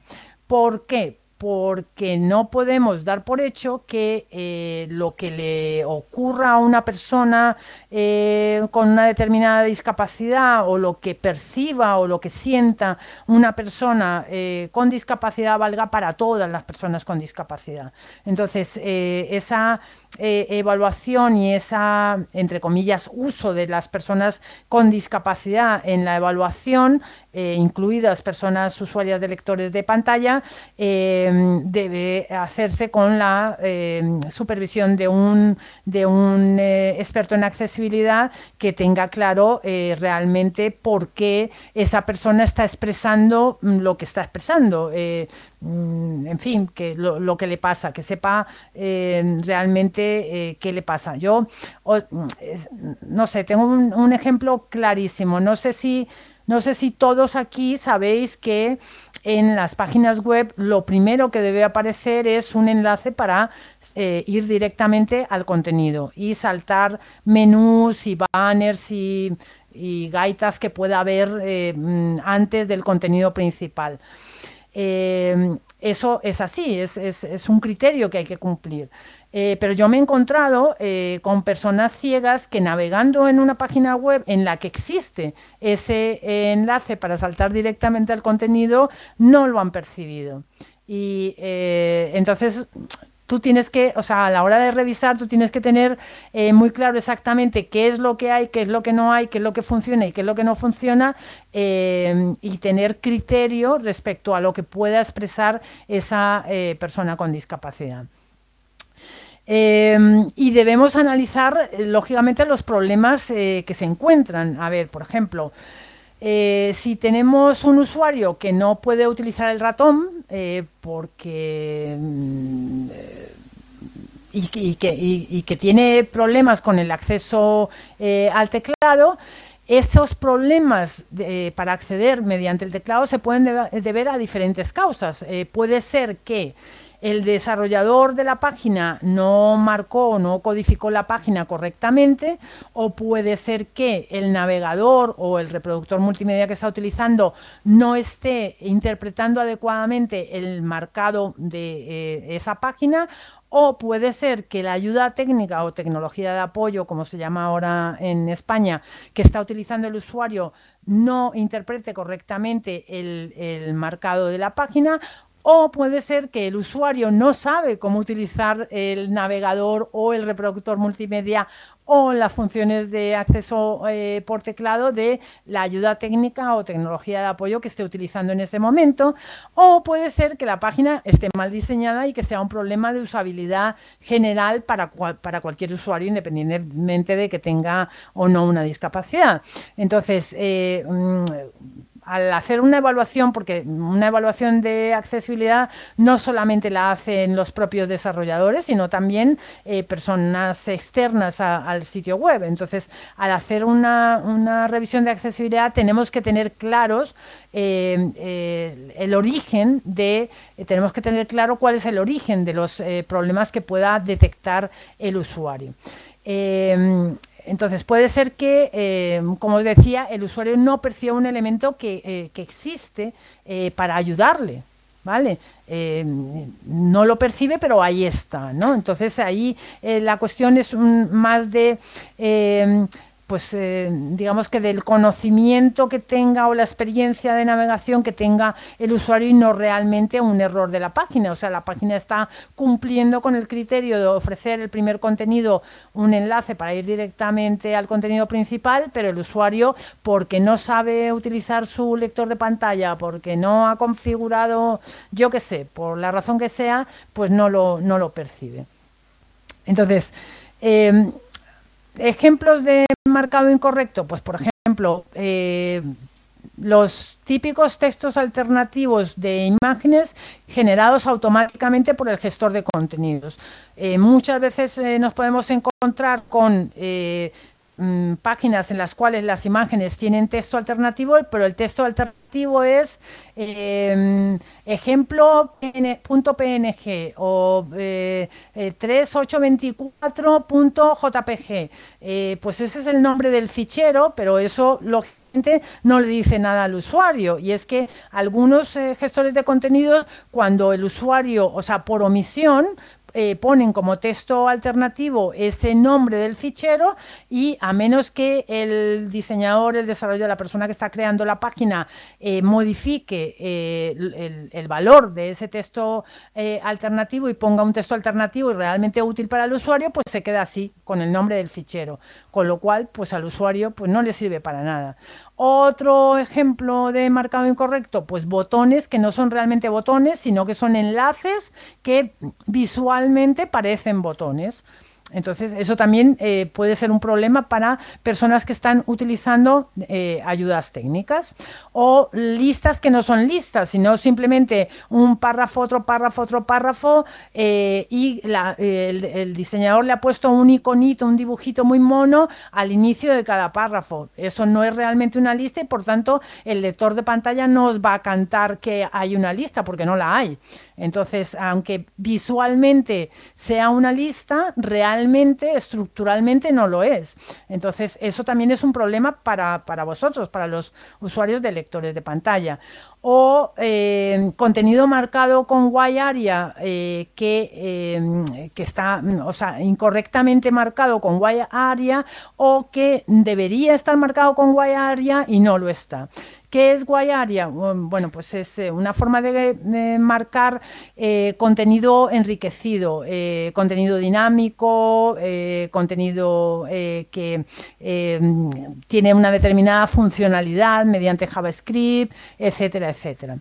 ¿Por qué? Porque no podemos dar por hecho que eh, lo que le ocurra a una persona eh, con una determinada discapacidad o lo que perciba o lo que sienta una persona eh, con discapacidad valga para todas las personas con discapacidad. Entonces, esa evaluación y esa, entre comillas, uso de las personas con discapacidad en la evaluación eh, incluidas personas usuarias de lectores de pantalla, eh, debe hacerse con la eh, supervisión de un, de un experto en accesibilidad que tenga claro realmente por qué esa persona está expresando mm, lo que está expresando. Mm, en fin, que lo, que le pasa, que sepa realmente qué le pasa. Yo, mm, no sé, tengo un ejemplo clarísimo. No sé si no sé si todos aquí sabéis que en las páginas web lo primero que debe aparecer es un enlace para eh, ir directamente al contenido y saltar menús y banners y, gaitas que pueda haber eh, mm, antes del contenido principal. Eh, eso es así, es, un criterio que hay que cumplir. Eh, pero yo me he encontrado eh, con personas ciegas que navegando en una página web en la que existe ese enlace para saltar directamente al contenido, no lo han percibido. Y eh, entonces tú tienes que, o sea, a la hora de revisar, tú tienes que tener muy claro exactamente qué es lo que hay, qué es lo que no hay, qué es lo que funciona y qué es lo que no funciona, y tener criterio respecto a lo que pueda expresar esa persona con discapacidad. Em, y debemos analizar, eh, lógicamente, los problemas eh, que se encuentran. A ver, por ejemplo, eh, si tenemos un usuario que no puede utilizar el ratón porque mm, y, que, tiene problemas con el acceso al teclado, esos problemas para acceder mediante el teclado se pueden deber a diferentes causas. puede ser que el desarrollador de la página no marcó o no codificó la página correctamente o puede ser que el navegador o el reproductor multimedia que está utilizando no esté interpretando adecuadamente el marcado de eh, esa página o puede ser que la ayuda técnica o tecnología de apoyo, como se llama ahora en España, que está utilizando el usuario, no interprete correctamente el, el marcado de la página o puede ser que el usuario no sabe cómo utilizar el navegador o el reproductor multimedia o las funciones de acceso eh, por teclado de la ayuda técnica o tecnología de apoyo que esté utilizando en ese momento, o puede ser que la página esté mal diseñada y que sea un problema de usabilidad general para, para cualquier usuario, independientemente de que tenga o no una discapacidad. Entonces, eh, mm, al hacer una evaluación, porque una evaluación de accesibilidad no solamente la hacen los propios desarrolladores, sino también eh, personas externas al sitio web. Entonces, al hacer una, revisión de accesibilidad, tenemos que tener claros eh, eh, el origen de, tenemos que tener claro cuál es el origen de los problemas que pueda detectar el usuario. Entonces puede ser que, eh, como decía, el usuario no perciba un elemento que, eh, existe eh, para ayudarle, ¿vale? no lo percibe, pero ahí está, ¿no? Entonces ahí la cuestión es más de pues eh, digamos que del conocimiento que tenga o la experiencia de navegación que tenga el usuario y no realmente un error de la página. O sea, la página está cumpliendo con el criterio de ofrecer el primer contenido, un enlace para ir directamente al contenido principal, pero el usuario, porque no sabe utilizar su lector de pantalla, porque no ha configurado, yo qué sé, por la razón que sea, pues no lo, no lo percibe. Entonces, eh, ejemplos de marcado incorrecto, pues por ejemplo, eh, los típicos textos alternativos de imágenes generados automáticamente por el gestor de contenidos. Eh, muchas veces eh, nos podemos encontrar con Mm, páginas en las cuales las imágenes tienen texto alternativo, pero el texto alternativo es eh, ejemplo.png o eh, 3824.jpg. Eh, eh, pues ese es el nombre del fichero, pero eso lógicamente no le dice nada al usuario. Y es que algunos gestores de contenidos, cuando el usuario, o sea, por omisión, eh, ponen como texto alternativo ese nombre del fichero y a menos que el diseñador, el desarrollador, la persona que está creando la página eh, modifique eh, el, valor de ese texto alternativo y ponga un texto alternativo y realmente útil para el usuario, pues se queda así, con el nombre del fichero, con lo cual pues al usuario pues no le sirve para nada. Otro ejemplo de marcado incorrecto, pues botones que no son realmente botones, sino que son enlaces que visualmente parecen botones. Entonces, eso también eh, puede ser un problema para personas que están utilizando eh, ayudas técnicas o listas que no son listas, sino simplemente un párrafo, otro párrafo, otro párrafo eh, y el, diseñador le ha puesto un iconito, un dibujito muy mono al inicio de cada párrafo. Eso no es realmente una lista y por tanto el lector de pantalla no os va a cantar que hay una lista porque no la hay. Entonces, aunque visualmente sea una lista, realmente, estructuralmente no lo es. Entonces, eso también es un problema para, vosotros, para los usuarios de lectores de pantalla. O eh, contenido marcado con Y area eh, que, eh, que, está, o sea, incorrectamente marcado con Y area o que debería estar marcado con Y area y no lo está. ¿Qué es Guayaria? Bueno, pues es eh, una forma de, marcar eh, contenido enriquecido, eh, contenido dinámico, contenido que tiene una determinada funcionalidad mediante JavaScript, etcétera, etcétera.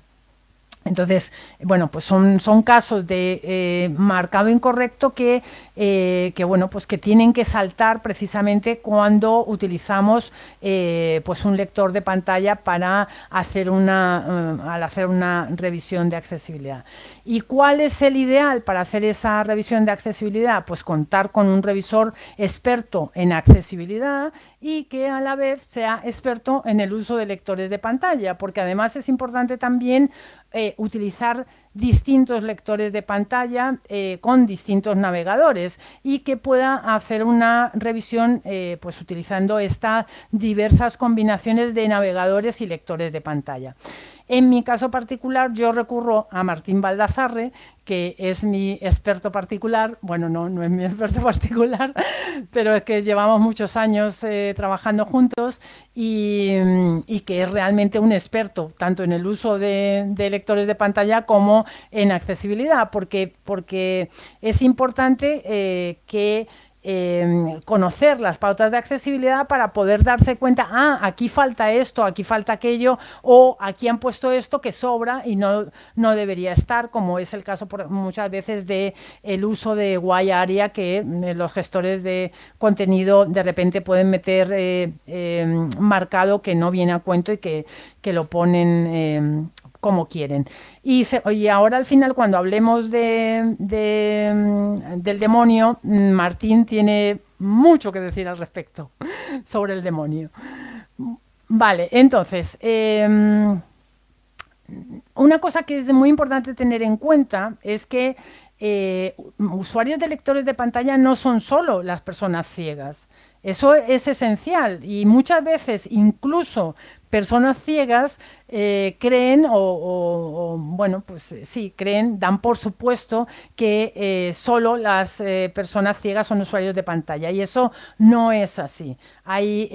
Entonces, bueno, pues son, son casos de eh, marcado incorrecto que, eh, que, bueno, pues que tienen que saltar precisamente cuando utilizamos eh, pues un lector de pantalla para hacer una, al hacer una revisión de accesibilidad. ¿Y cuál es el ideal para hacer esa revisión de accesibilidad? Pues contar con un revisor experto en accesibilidad y que a la vez sea experto en el uso de lectores de pantalla, porque además es importante también eh, utilizar distintos lectores de pantalla eh, con distintos navegadores y que pueda hacer una revisión eh, pues utilizando estas diversas combinaciones de navegadores y lectores de pantalla. En mi caso particular, yo recurro a Martín Baldassarre, que es mi experto particular, bueno, no, no es mi experto particular, pero es que llevamos muchos años eh, trabajando juntos y, que es realmente un experto, tanto en el uso de, lectores de pantalla como en accesibilidad, porque, porque es importante eh, que Em, conocer las pautas de accesibilidad para poder darse cuenta, ah, aquí falta esto, aquí falta aquello, o aquí han puesto esto que sobra y no, no debería estar, como es el caso por, muchas veces de el uso de guay area que eh, los gestores de contenido de repente pueden meter eh, em, marcado que no viene a cuento y que, que lo ponen em, como quieren. Y, ahora al final, cuando hablemos de, mm, del demonio, mm, Martín tiene mucho que decir al respecto sobre el demonio. Vale, entonces, em, una cosa que es muy importante tener en cuenta es que eh, usuarios de lectores de pantalla no son solo las personas ciegas. Eso es esencial y muchas veces incluso personas ciegas eh, creen o, bueno, pues eh, sí, creen, dan por supuesto que eh, solo las personas ciegas son usuarios de pantalla y eso no es así. Hay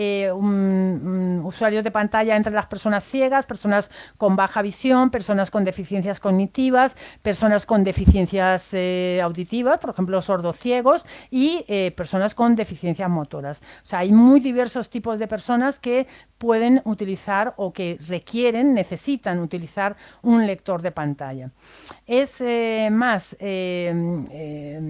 usuarios de pantalla entre las personas ciegas, personas con baja visión, personas con deficiencias cognitivas, personas con deficiencias auditivas, por ejemplo, sordociegos y personas con deficiencias motoras. O sea, hay muy diversos tipos de personas que pueden utilizar o que requieren, necesitan utilizar un lector de pantalla. Es eh, más, eh, eh,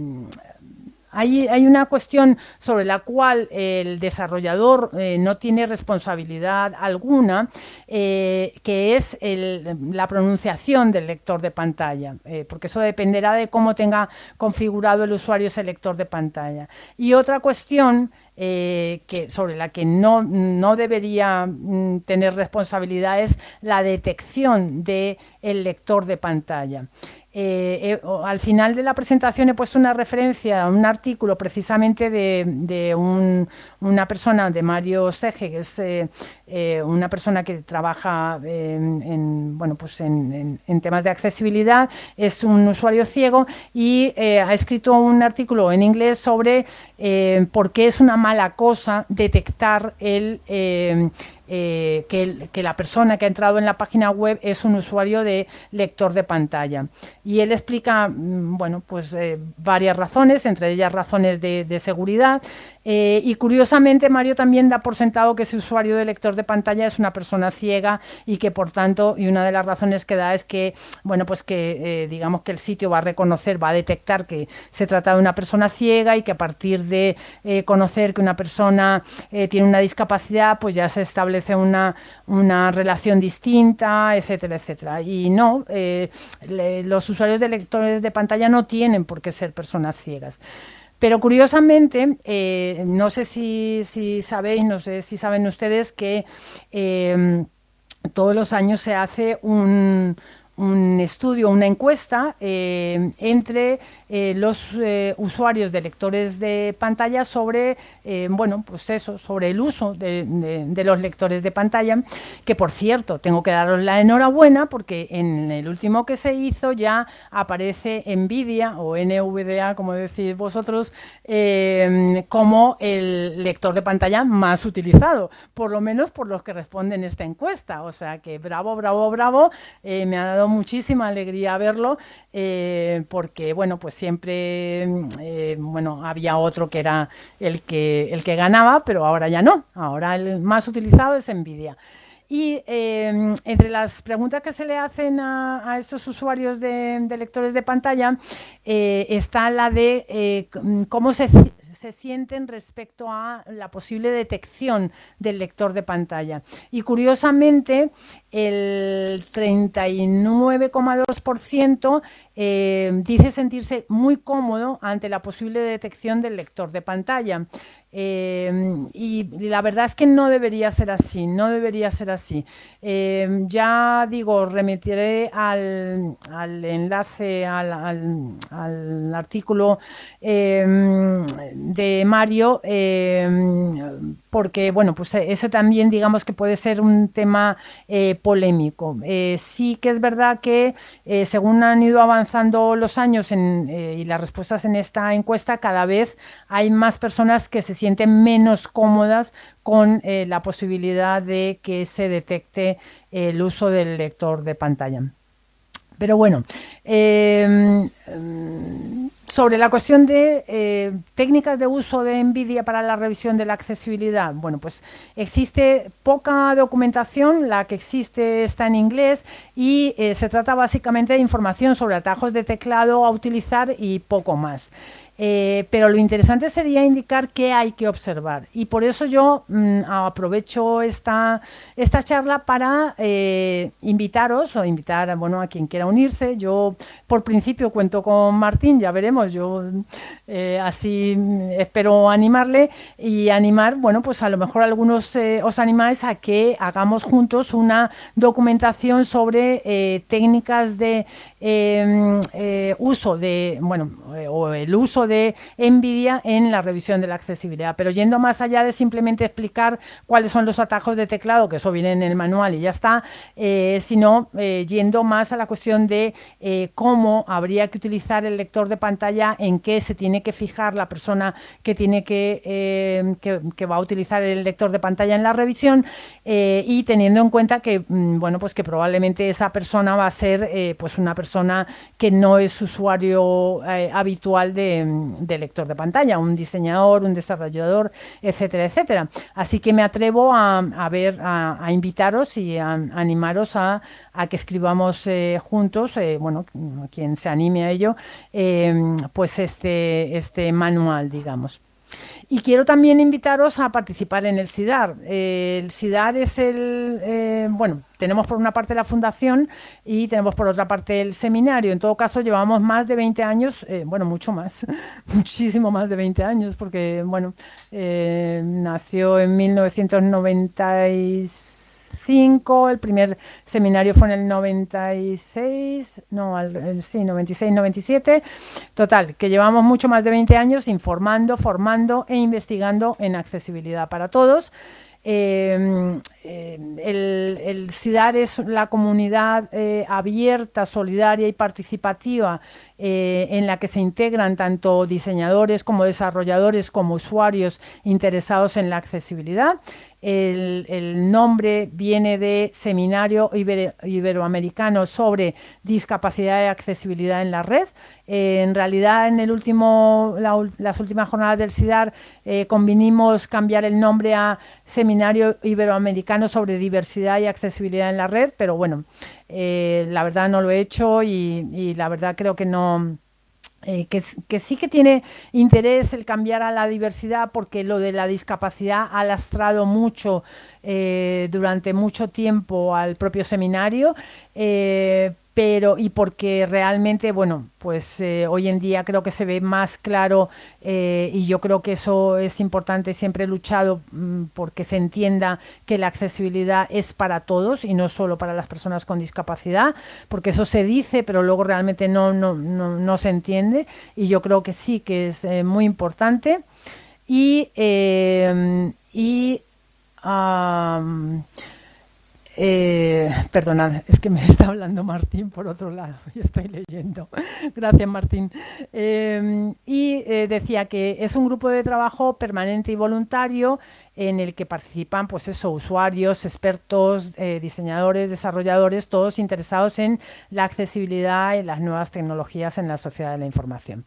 hay, una cuestión sobre la cual el desarrollador no tiene responsabilidad alguna, que es la pronunciación del lector de pantalla, porque eso dependerá de cómo tenga configurado el usuario ese lector de pantalla. Y otra cuestión eh, que, sobre la que no, no debería mm, tener responsabilidad es la detección del el lector de pantalla. Eh, eh, al final de la presentación he puesto una referencia a un artículo precisamente de, una persona, de Mario Sege, que es eh, una persona que trabaja en, bueno, pues en, temas de accesibilidad, es un usuario ciego y ha escrito un artículo en inglés sobre por qué es una mala cosa detectar el eh, que, la persona que ha entrado en la página web es un usuario de lector de pantalla. Y él explica, mm, bueno, pues eh, varias razones, entre ellas razones de, seguridad. Eh, y curiosamente, Mario también da por sentado que ese usuario de lector de pantalla es una persona ciega y que, por tanto, y una de las razones que da es que, bueno, pues que digamos que el sitio va a reconocer, va a detectar que se trata de una persona ciega y que a partir de conocer que una persona tiene una discapacidad, pues ya se establece una, una relación distinta, etcétera, etcétera. Y no, eh, los usuarios de lectores de pantalla no tienen por qué ser personas ciegas. Pero curiosamente, eh, no sé si, sabéis, no sé si saben ustedes que eh, todos los años se hace un, un estudio, una encuesta eh, entre eh, los eh, usuarios de lectores de pantalla sobre, bueno, pues eso, sobre el uso de, los lectores de pantalla, que por cierto, tengo que daros la enhorabuena porque en el último que se hizo ya aparece NVIDIA o NVDA, como decís vosotros, como el lector de pantalla más utilizado, por lo menos por los que responden esta encuesta. O sea que bravo, bravo, bravo, me ha dado muchísima alegría verlo, eh, porque bueno, pues siempre eh, bueno, había otro que era el que, el que ganaba, pero ahora ya no. Ahora el más utilizado es Nvidia. Y eh, entre las preguntas que se le hacen a, estos usuarios de, lectores de pantalla está la de cómo se, se sienten respecto a la posible detección del lector de pantalla. Y curiosamente, el 39,2% eh, dice sentirse muy cómodo ante la posible detección del lector de pantalla. Eh, y la verdad es que no debería ser así, no debería ser así. Eh, ya digo, remitiré al, enlace, al, artículo de Mario porque, bueno, pues eh, eso también digamos que puede ser un tema eh, polémico. Eh, sí que es verdad que según han ido avanzando los años y las respuestas en esta encuesta, cada vez hay más personas que se sienten menos cómodas con la posibilidad de que se detecte el uso del lector de pantalla. Pero bueno, em, sobre la cuestión de eh, técnicas de uso de NVIDIA para la revisión de la accesibilidad, bueno, pues existe poca documentación, la que existe está en inglés y eh, se trata básicamente de información sobre atajos de teclado a utilizar y poco más. Eh, pero lo interesante sería indicar qué hay que observar. Y por eso yo mm, aprovecho esta, esta charla para eh, invitaros o invitar bueno, a quien quiera unirse. Yo, por principio, cuento con Martín, ya veremos. Yo eh, así mm, espero animarle y animar, bueno, pues a lo mejor algunos os animáis a que hagamos juntos una documentación sobre técnicas de em, uso de, bueno, o el uso de NVIDIA en la revisión de la accesibilidad. Pero yendo más allá de simplemente explicar cuáles son los atajos de teclado, que eso viene en el manual y ya está, eh, sino eh, yendo más a la cuestión de eh, cómo habría que utilizar el lector de pantalla, en qué se tiene que fijar la persona que tiene que, que, va a utilizar el lector de pantalla en la revisión y teniendo en cuenta que mm, bueno pues que probablemente esa persona va a ser pues una persona que no es usuario habitual de, de lector de pantalla, un diseñador, un desarrollador, etcétera, etcétera. Así que me atrevo a, ver, a, invitaros y a, animaros a, que escribamos eh, juntos, eh, bueno, quien se anime a ello, eh, pues este, este manual, digamos. Y quiero también invitaros a participar en el SIDAR. el SIDAR es el, eh, bueno, tenemos por una parte la fundación y tenemos por otra parte el seminario. En todo caso, llevamos más de 20 años, eh, bueno, mucho más, muchísimo más de 20 años, porque, bueno, eh, nació en 1996 el primer seminario fue en el 96, no, sí, 96, 97. Total, que llevamos mucho más de 20 años informando, formando e investigando en accesibilidad para todos. Em, em, el, el, CIDAR es la comunidad eh, abierta, solidaria y participativa eh, en la que se integran tanto diseñadores como desarrolladores como usuarios interesados en la accesibilidad. El, nombre viene de Seminario Iberoamericano sobre Discapacidad y Accesibilidad en la Red. Eh, en realidad, en el último, las últimas jornadas del SIDAR eh, convinimos cambiar el nombre a Seminario Iberoamericano sobre Diversidad y Accesibilidad en la Red, pero bueno, eh, la verdad no lo he hecho y la verdad creo que no eh, que, sí que tiene interés el cambiar a la diversidad porque lo de la discapacidad ha lastrado mucho eh, durante mucho tiempo al propio seminario, eh, pero y porque realmente, bueno, pues eh, hoy en día creo que se ve más claro eh, y yo creo que eso es importante, siempre he luchado mm, porque se entienda que la accesibilidad es para todos y no solo para las personas con discapacidad, porque eso se dice, pero luego realmente no, no, no, se entiende y yo creo que sí que es eh, muy importante. Y, y eh, perdonad, es que me está hablando Martín por otro lado y estoy leyendo. Gracias, Martín. Em, y eh, decía que es un grupo de trabajo permanente y voluntario en el que participan, pues usuarios, expertos, eh, diseñadores, desarrolladores, todos interesados en la accesibilidad y las nuevas tecnologías en la sociedad de la información.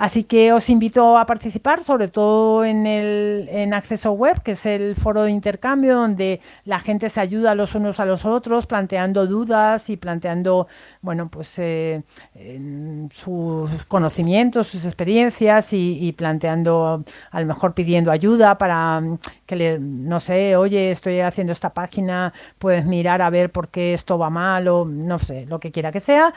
Así que os invito a participar, sobre todo en el en Acceso Web, que es el foro de intercambio donde la gente se ayuda los unos a los otros, planteando dudas y planteando, bueno, pues eh, sus conocimientos, sus experiencias y, planteando, a lo mejor pidiendo ayuda para que le, no sé, oye, estoy haciendo esta página, puedes mirar a ver por qué esto va mal o no sé, lo que quiera que sea.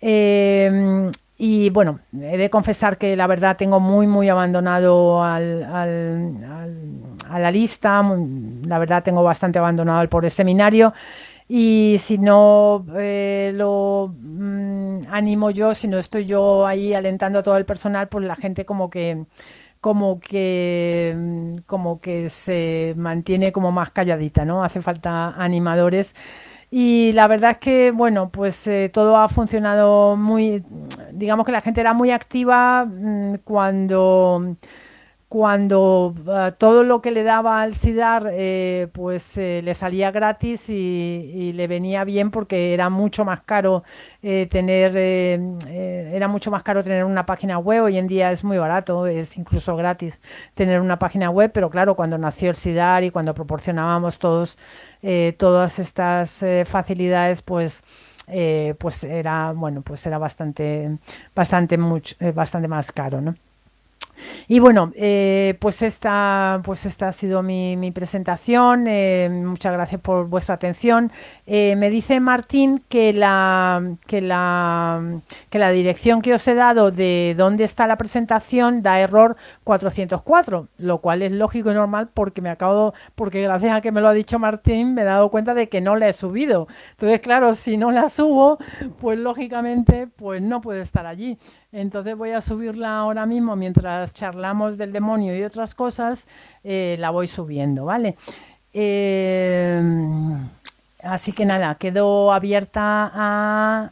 Eh, y bueno, he de confesar que la verdad tengo muy, muy abandonado al, a la lista, la verdad tengo bastante abandonado el pobre seminario y si no eh, lo mm, animo yo, si no estoy yo ahí alentando a todo el personal, pues la gente como que como que, como que se mantiene como más calladita, ¿no? Hace falta animadores. Y la verdad es que, bueno, pues eh, todo ha funcionado muy, digamos que la gente era muy activa mm, cuando cuando uh, todo lo que le daba al SIDAR eh, pues eh, le salía gratis y, y, le venía bien porque era mucho más caro eh, tener era mucho más caro tener una página web. Hoy en día es muy barato es incluso gratis tener una página web pero claro cuando nació el SIDAR y cuando proporcionábamos todos todas estas facilidades pues pues era bueno pues era bastante bastante mucho bastante más caro no y bueno, eh, pues, esta, pues esta ha sido mi, presentación. Eh, muchas gracias por vuestra atención. Eh, me dice Martín que la, que, la, que la dirección que os he dado de dónde está la presentación da error 404, lo cual es lógico y normal porque me acabo, porque gracias a que me lo ha dicho Martín, me he dado cuenta de que no la he subido. Entonces, claro, si no la subo, pues lógicamente, pues no puede estar allí. Entonces voy a subirla ahora mismo mientras charlamos del demonio y otras cosas, eh, la voy subiendo, ¿vale? Eh, así que nada, quedo abierta a,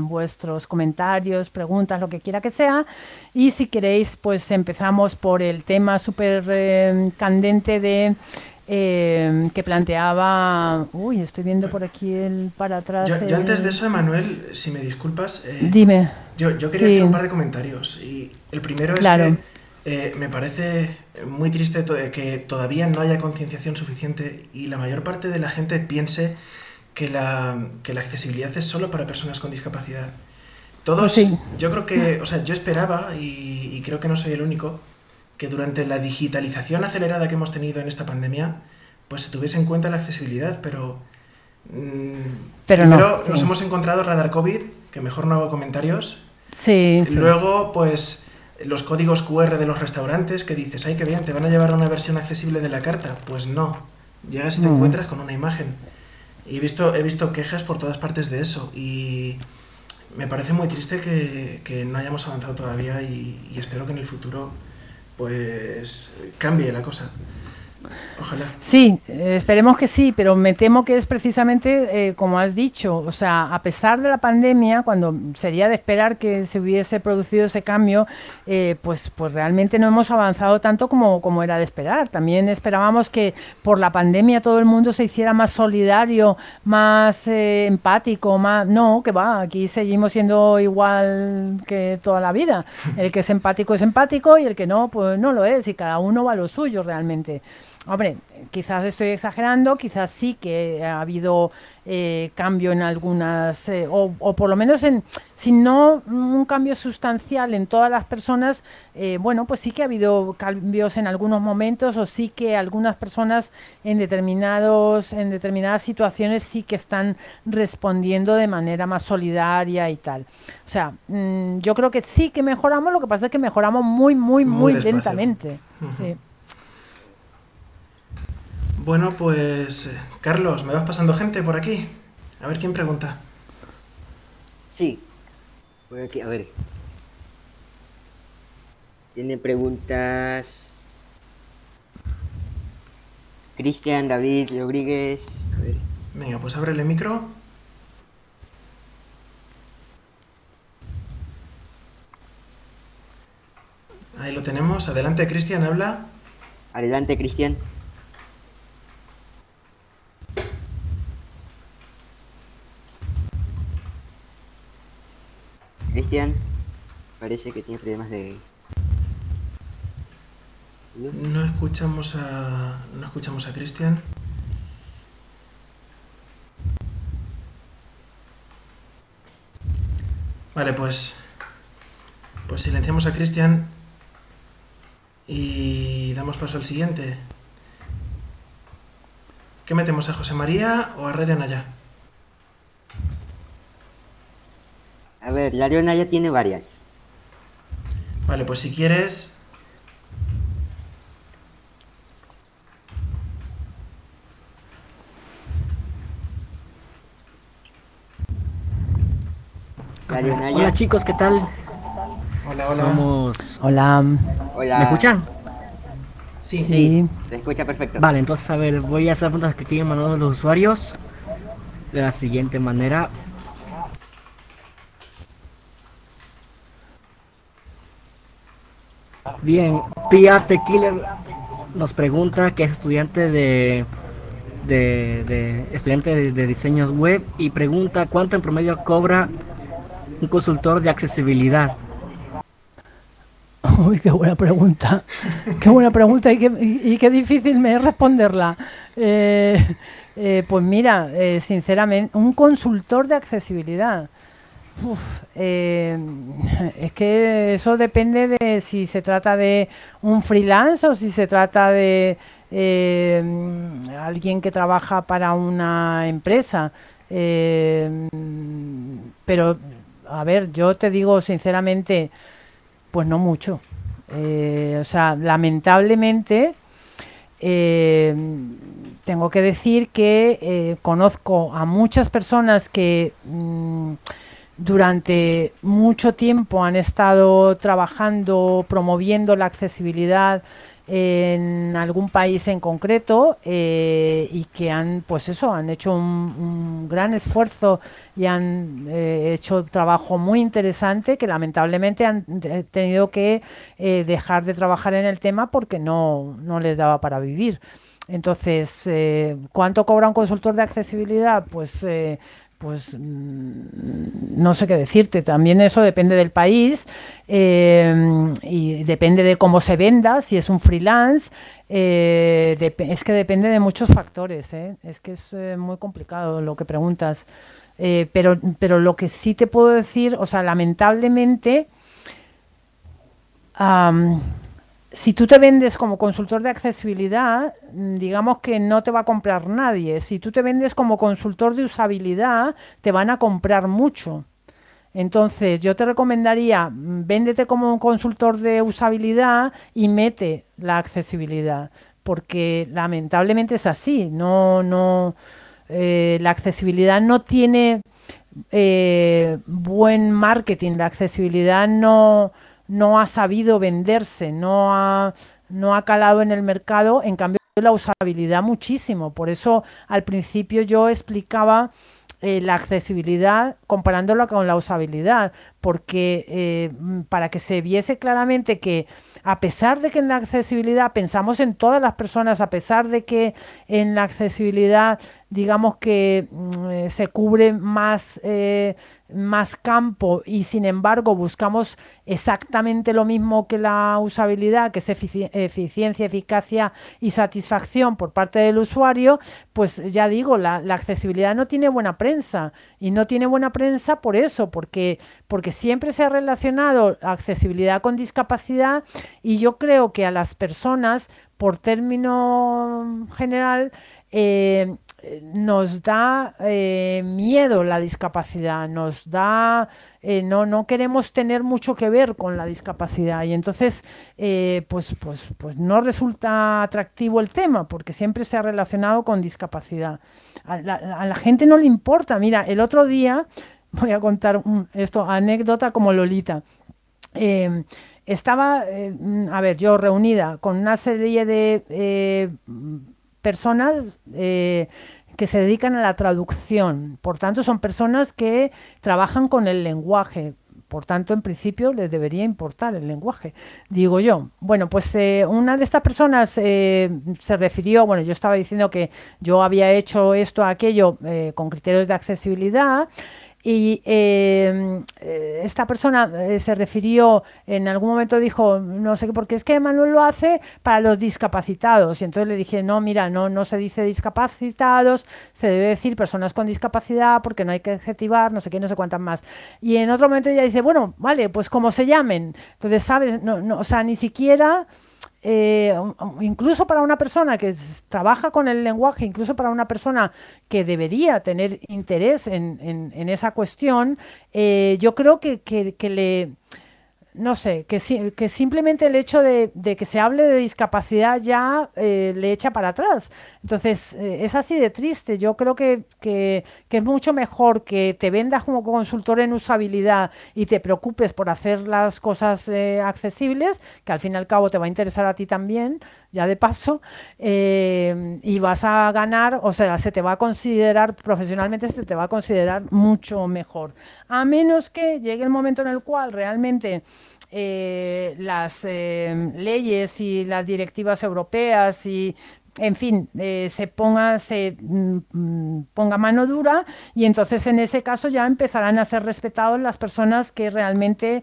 vuestros comentarios, preguntas, lo que quiera que sea. Y si queréis, pues empezamos por el tema súper eh, candente de eh, que planteaba. Uy, estoy viendo por aquí el para atrás. Yo, el... yo antes de eso, Emanuel, si me disculpas. Eh, Dime. Yo, yo quería Sí. hacer un par de comentarios. Y el primero es que eh, me parece muy triste to- que todavía no haya concienciación suficiente y la mayor parte de la gente piense que la, que la accesibilidad es solo para personas con discapacidad. Todos, sí. yo creo que, o sea, yo esperaba, y, y creo que no soy el único, que durante la digitalización acelerada que hemos tenido en esta pandemia, pues se tuviese en cuenta la accesibilidad, pero... mm, Pero no, primero sí. nos hemos encontrado Radar COVID, que mejor no hago comentarios. Sí. Luego, pues los códigos QR de los restaurantes que dices, ay, qué bien, te van a llevar a una versión accesible de la carta. Pues no, llegas y te No. encuentras con una imagen. Y he visto, he visto quejas por todas partes de eso. Y me parece muy triste que, que no hayamos avanzado todavía y, y espero que en el futuro pues cambie la cosa. Sí, eh, esperemos que sí, pero me temo que es precisamente eh, como has dicho, o sea, a pesar de la pandemia, cuando sería de esperar que se hubiese producido ese cambio, eh, pues, pues realmente no hemos avanzado tanto como, como era de esperar. También esperábamos que por la pandemia todo el mundo se hiciera más solidario, más eh, empático, más... No, que va, aquí seguimos siendo igual que toda la vida. El que es empático es empático y el que no, pues no lo es y cada uno va a lo suyo realmente. Hombre, quizás estoy exagerando, quizás sí que ha habido eh, cambio en algunas, eh, o, o, por lo menos en, si no un cambio sustancial en todas las personas, eh, bueno, pues sí que ha habido cambios en algunos momentos, o sí que algunas personas en determinados, en determinadas situaciones sí que están respondiendo de manera más solidaria y tal. O sea, mmm, yo creo que sí que mejoramos, lo que pasa es que mejoramos muy, muy, muy, muy lentamente. Uh -huh. sí. Bueno, pues eh, Carlos, ¿me vas pasando gente por aquí? A ver quién pregunta. Sí, por aquí, a ver. Tiene preguntas. Cristian, David, Rodríguez. A ver. Venga, pues ábrele el micro. Ahí lo tenemos. Adelante, Cristian, habla. Adelante, Cristian. Cristian, parece que tiene problemas de... ¿No? escuchamos a... No escuchamos a Cristian. Vale, pues... Pues silenciamos a Cristian y damos paso al siguiente. ¿Qué metemos a José María o a Red de A ver, la Leona ya tiene varias. Vale, pues si quieres... Hola chicos, ¿qué tal? Hola, hola. Somos... Hola. Hola. ¿Me escuchan? Sí. Sí, se escucha perfecto. Vale, entonces a ver, voy a hacer preguntas que quieren mandar los usuarios de la siguiente manera. Bien, Pia Killer nos pregunta que es estudiante de, de, estudiante de, diseños web y pregunta cuánto en promedio cobra un consultor de accesibilidad. Uy, qué buena pregunta. Qué buena pregunta y qué, y qué difícil me es responderla. Eh, eh, pues mira, eh, sinceramente, un consultor de accesibilidad. Uf, eh, es que eso depende de si se trata de un freelance o si se trata de eh, alguien que trabaja para una empresa. Eh, pero, a ver, yo te digo sinceramente, pues no mucho. O sea, lamentablemente tengo que decir que conozco a muchas personas que mm, durante mucho tiempo han estado trabajando, promoviendo la accesibilidad en algún país en concreto eh, y que han pues eso han hecho un, gran esfuerzo y han eh, hecho trabajo muy interesante que lamentablemente han tenido que eh, dejar de trabajar en el tema porque no, no les daba para vivir. Entonces, eh, ¿cuánto cobra un consultor de accesibilidad? Pues pues mm, no sé qué decirte. También eso depende del país eh, y depende de cómo se venda, si es un freelance. eh, es que depende de muchos factores. ¿eh? Es que es muy complicado lo que preguntas. Pero, pero lo que sí te puedo decir, o sea, lamentablemente, am, si tú te vendes como consultor de accesibilidad, mm, digamos que no te va a comprar nadie. Si tú te vendes como consultor de usabilidad, te van a comprar mucho. Entonces, yo te recomendaría, mm, véndete como un consultor de usabilidad y mete la accesibilidad, porque lamentablemente es así. No, no, eh, la accesibilidad no tiene eh, buen marketing, la accesibilidad no, no ha sabido venderse, no ha, no ha calado en el mercado, en cambio la usabilidad muchísimo. Por eso al principio yo explicaba eh, la accesibilidad comparándola con la usabilidad, porque eh, para que se viese claramente que a pesar de que en la accesibilidad pensamos en todas las personas, a pesar de que en la accesibilidad digamos que mm, eh, se cubre más, eh, más campo y sin embargo buscamos exactamente lo mismo que la usabilidad, que es efici- eficiencia, eficacia y satisfacción por parte del usuario, pues ya digo, la, accesibilidad no tiene buena prensa. Y no tiene buena prensa por eso, porque, porque siempre se ha relacionado accesibilidad con discapacidad y yo creo que a las personas, por término general, eh, nos da eh, miedo la discapacidad, nos da, eh, no, no queremos tener mucho que ver con la discapacidad y entonces eh, pues, pues, pues no resulta atractivo el tema porque siempre se ha relacionado con discapacidad. A la, a la gente no le importa. Mira, el otro día, voy a contar un- esto, anécdota como Lolita. Estaba, a ver, yo reunida con una serie de personas eh, que se dedican a la traducción. Por tanto, son personas que trabajan con el lenguaje. Por tanto, en principio les debería importar el lenguaje, digo yo. Bueno, pues eh, una de estas personas eh, se refirió, bueno, yo estaba diciendo que yo había hecho esto, aquello, eh, con criterios de accesibilidad. Y eh, eh, esta persona eh, se refirió, en algún momento dijo, no sé qué, porque es que Manuel lo hace para los discapacitados. Y entonces le dije, no, mira, no, no se dice discapacitados, se debe decir personas con discapacidad porque no hay que adjetivar, no sé qué, no sé cuántas más. Y en otro momento ella dice, bueno, vale, pues como se llamen. Entonces, ¿sabes? No, no, o sea, ni siquiera eh, un- un- incluso para una persona que trabaja con el lenguaje, incluso para una persona que debería tener interés en, esa cuestión, eh, yo creo que- que le, no sé, que, que simplemente el hecho de, que se hable de discapacidad ya eh, le echa para atrás. Entonces, eh, es así de triste. Yo creo que, que, es mucho mejor que te vendas como consultor en usabilidad y te preocupes por hacer las cosas eh, accesibles, que al fin y al cabo te va a interesar a ti también, ya de paso, y vas a ganar, o sea, se te va a considerar, profesionalmente se te va a considerar mucho mejor. A menos que llegue el momento en el cual realmente eh, las eh, leyes y las directivas europeas y en fin, eh, se ponga se mm, ponga mano dura y entonces en ese caso ya empezarán a ser respetados las personas que realmente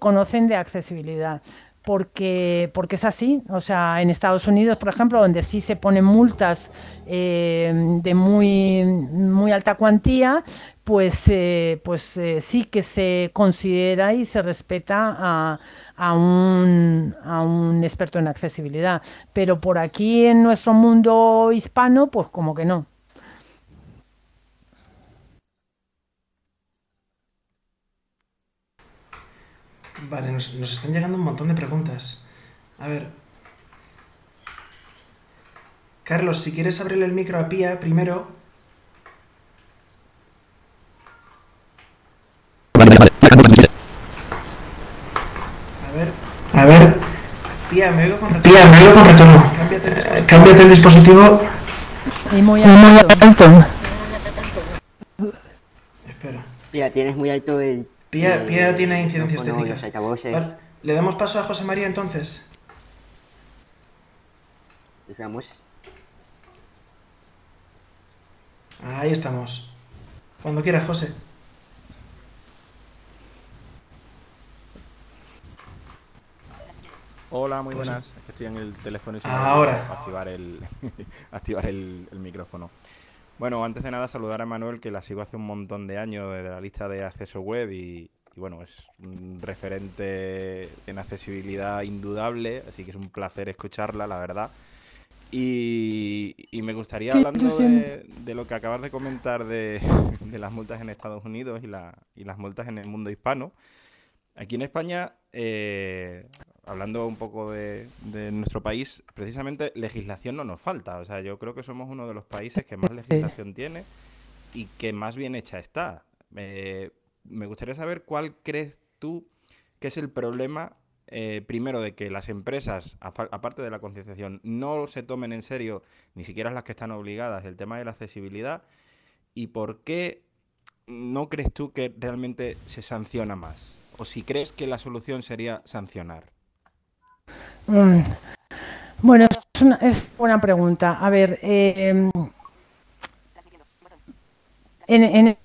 conocen de accesibilidad porque, porque es así. O sea, en Estados Unidos, por ejemplo, donde sí se ponen multas eh, de muy, muy alta cuantía, pues, eh, pues eh, sí que se considera y se respeta a, a, un, a un experto en accesibilidad. Pero por aquí en nuestro mundo hispano, pues como que no. Vale, nos, están llegando un montón de preguntas. A ver. Carlos, si quieres abrirle el micro a Pía primero. A ver, a ver. Pía, me oigo con retorno. Pía, me oigo con retorno. Cámbiate el dispositivo. Y muy alto. Espera. Pía, tienes muy alto el Pía, tiene incidencias técnicas. ¿Le damos paso a José María entonces? Ahí estamos. Cuando quiera, José. Hola, muy pues buenas. estoy en el teléfono y Ahora. activar el activar el micrófono. Bueno, antes de nada saludar a Manuel, que la sigo hace un montón de años desde la lista de acceso web y, bueno, es un referente en accesibilidad indudable, así que es un placer escucharla, la verdad. Y, me gustaría, hablando de, lo que acabas de comentar de, las multas en Estados Unidos y, la, y las multas en el mundo hispano, aquí en España eh, hablando un poco de, nuestro país, precisamente legislación no nos falta. O sea, yo creo que somos uno de los países que más legislación tiene y que más bien hecha está. me gustaría saber cuál crees tú que es el problema, eh, primero, de que las empresas, aparte de la concienciación, no se tomen en serio, ni siquiera las que están obligadas, el tema de la accesibilidad, y por qué no crees tú que realmente se sanciona más. O si crees que la solución sería sancionar. Mm. Bueno, es una, es buena pregunta. A ver, eh, en, en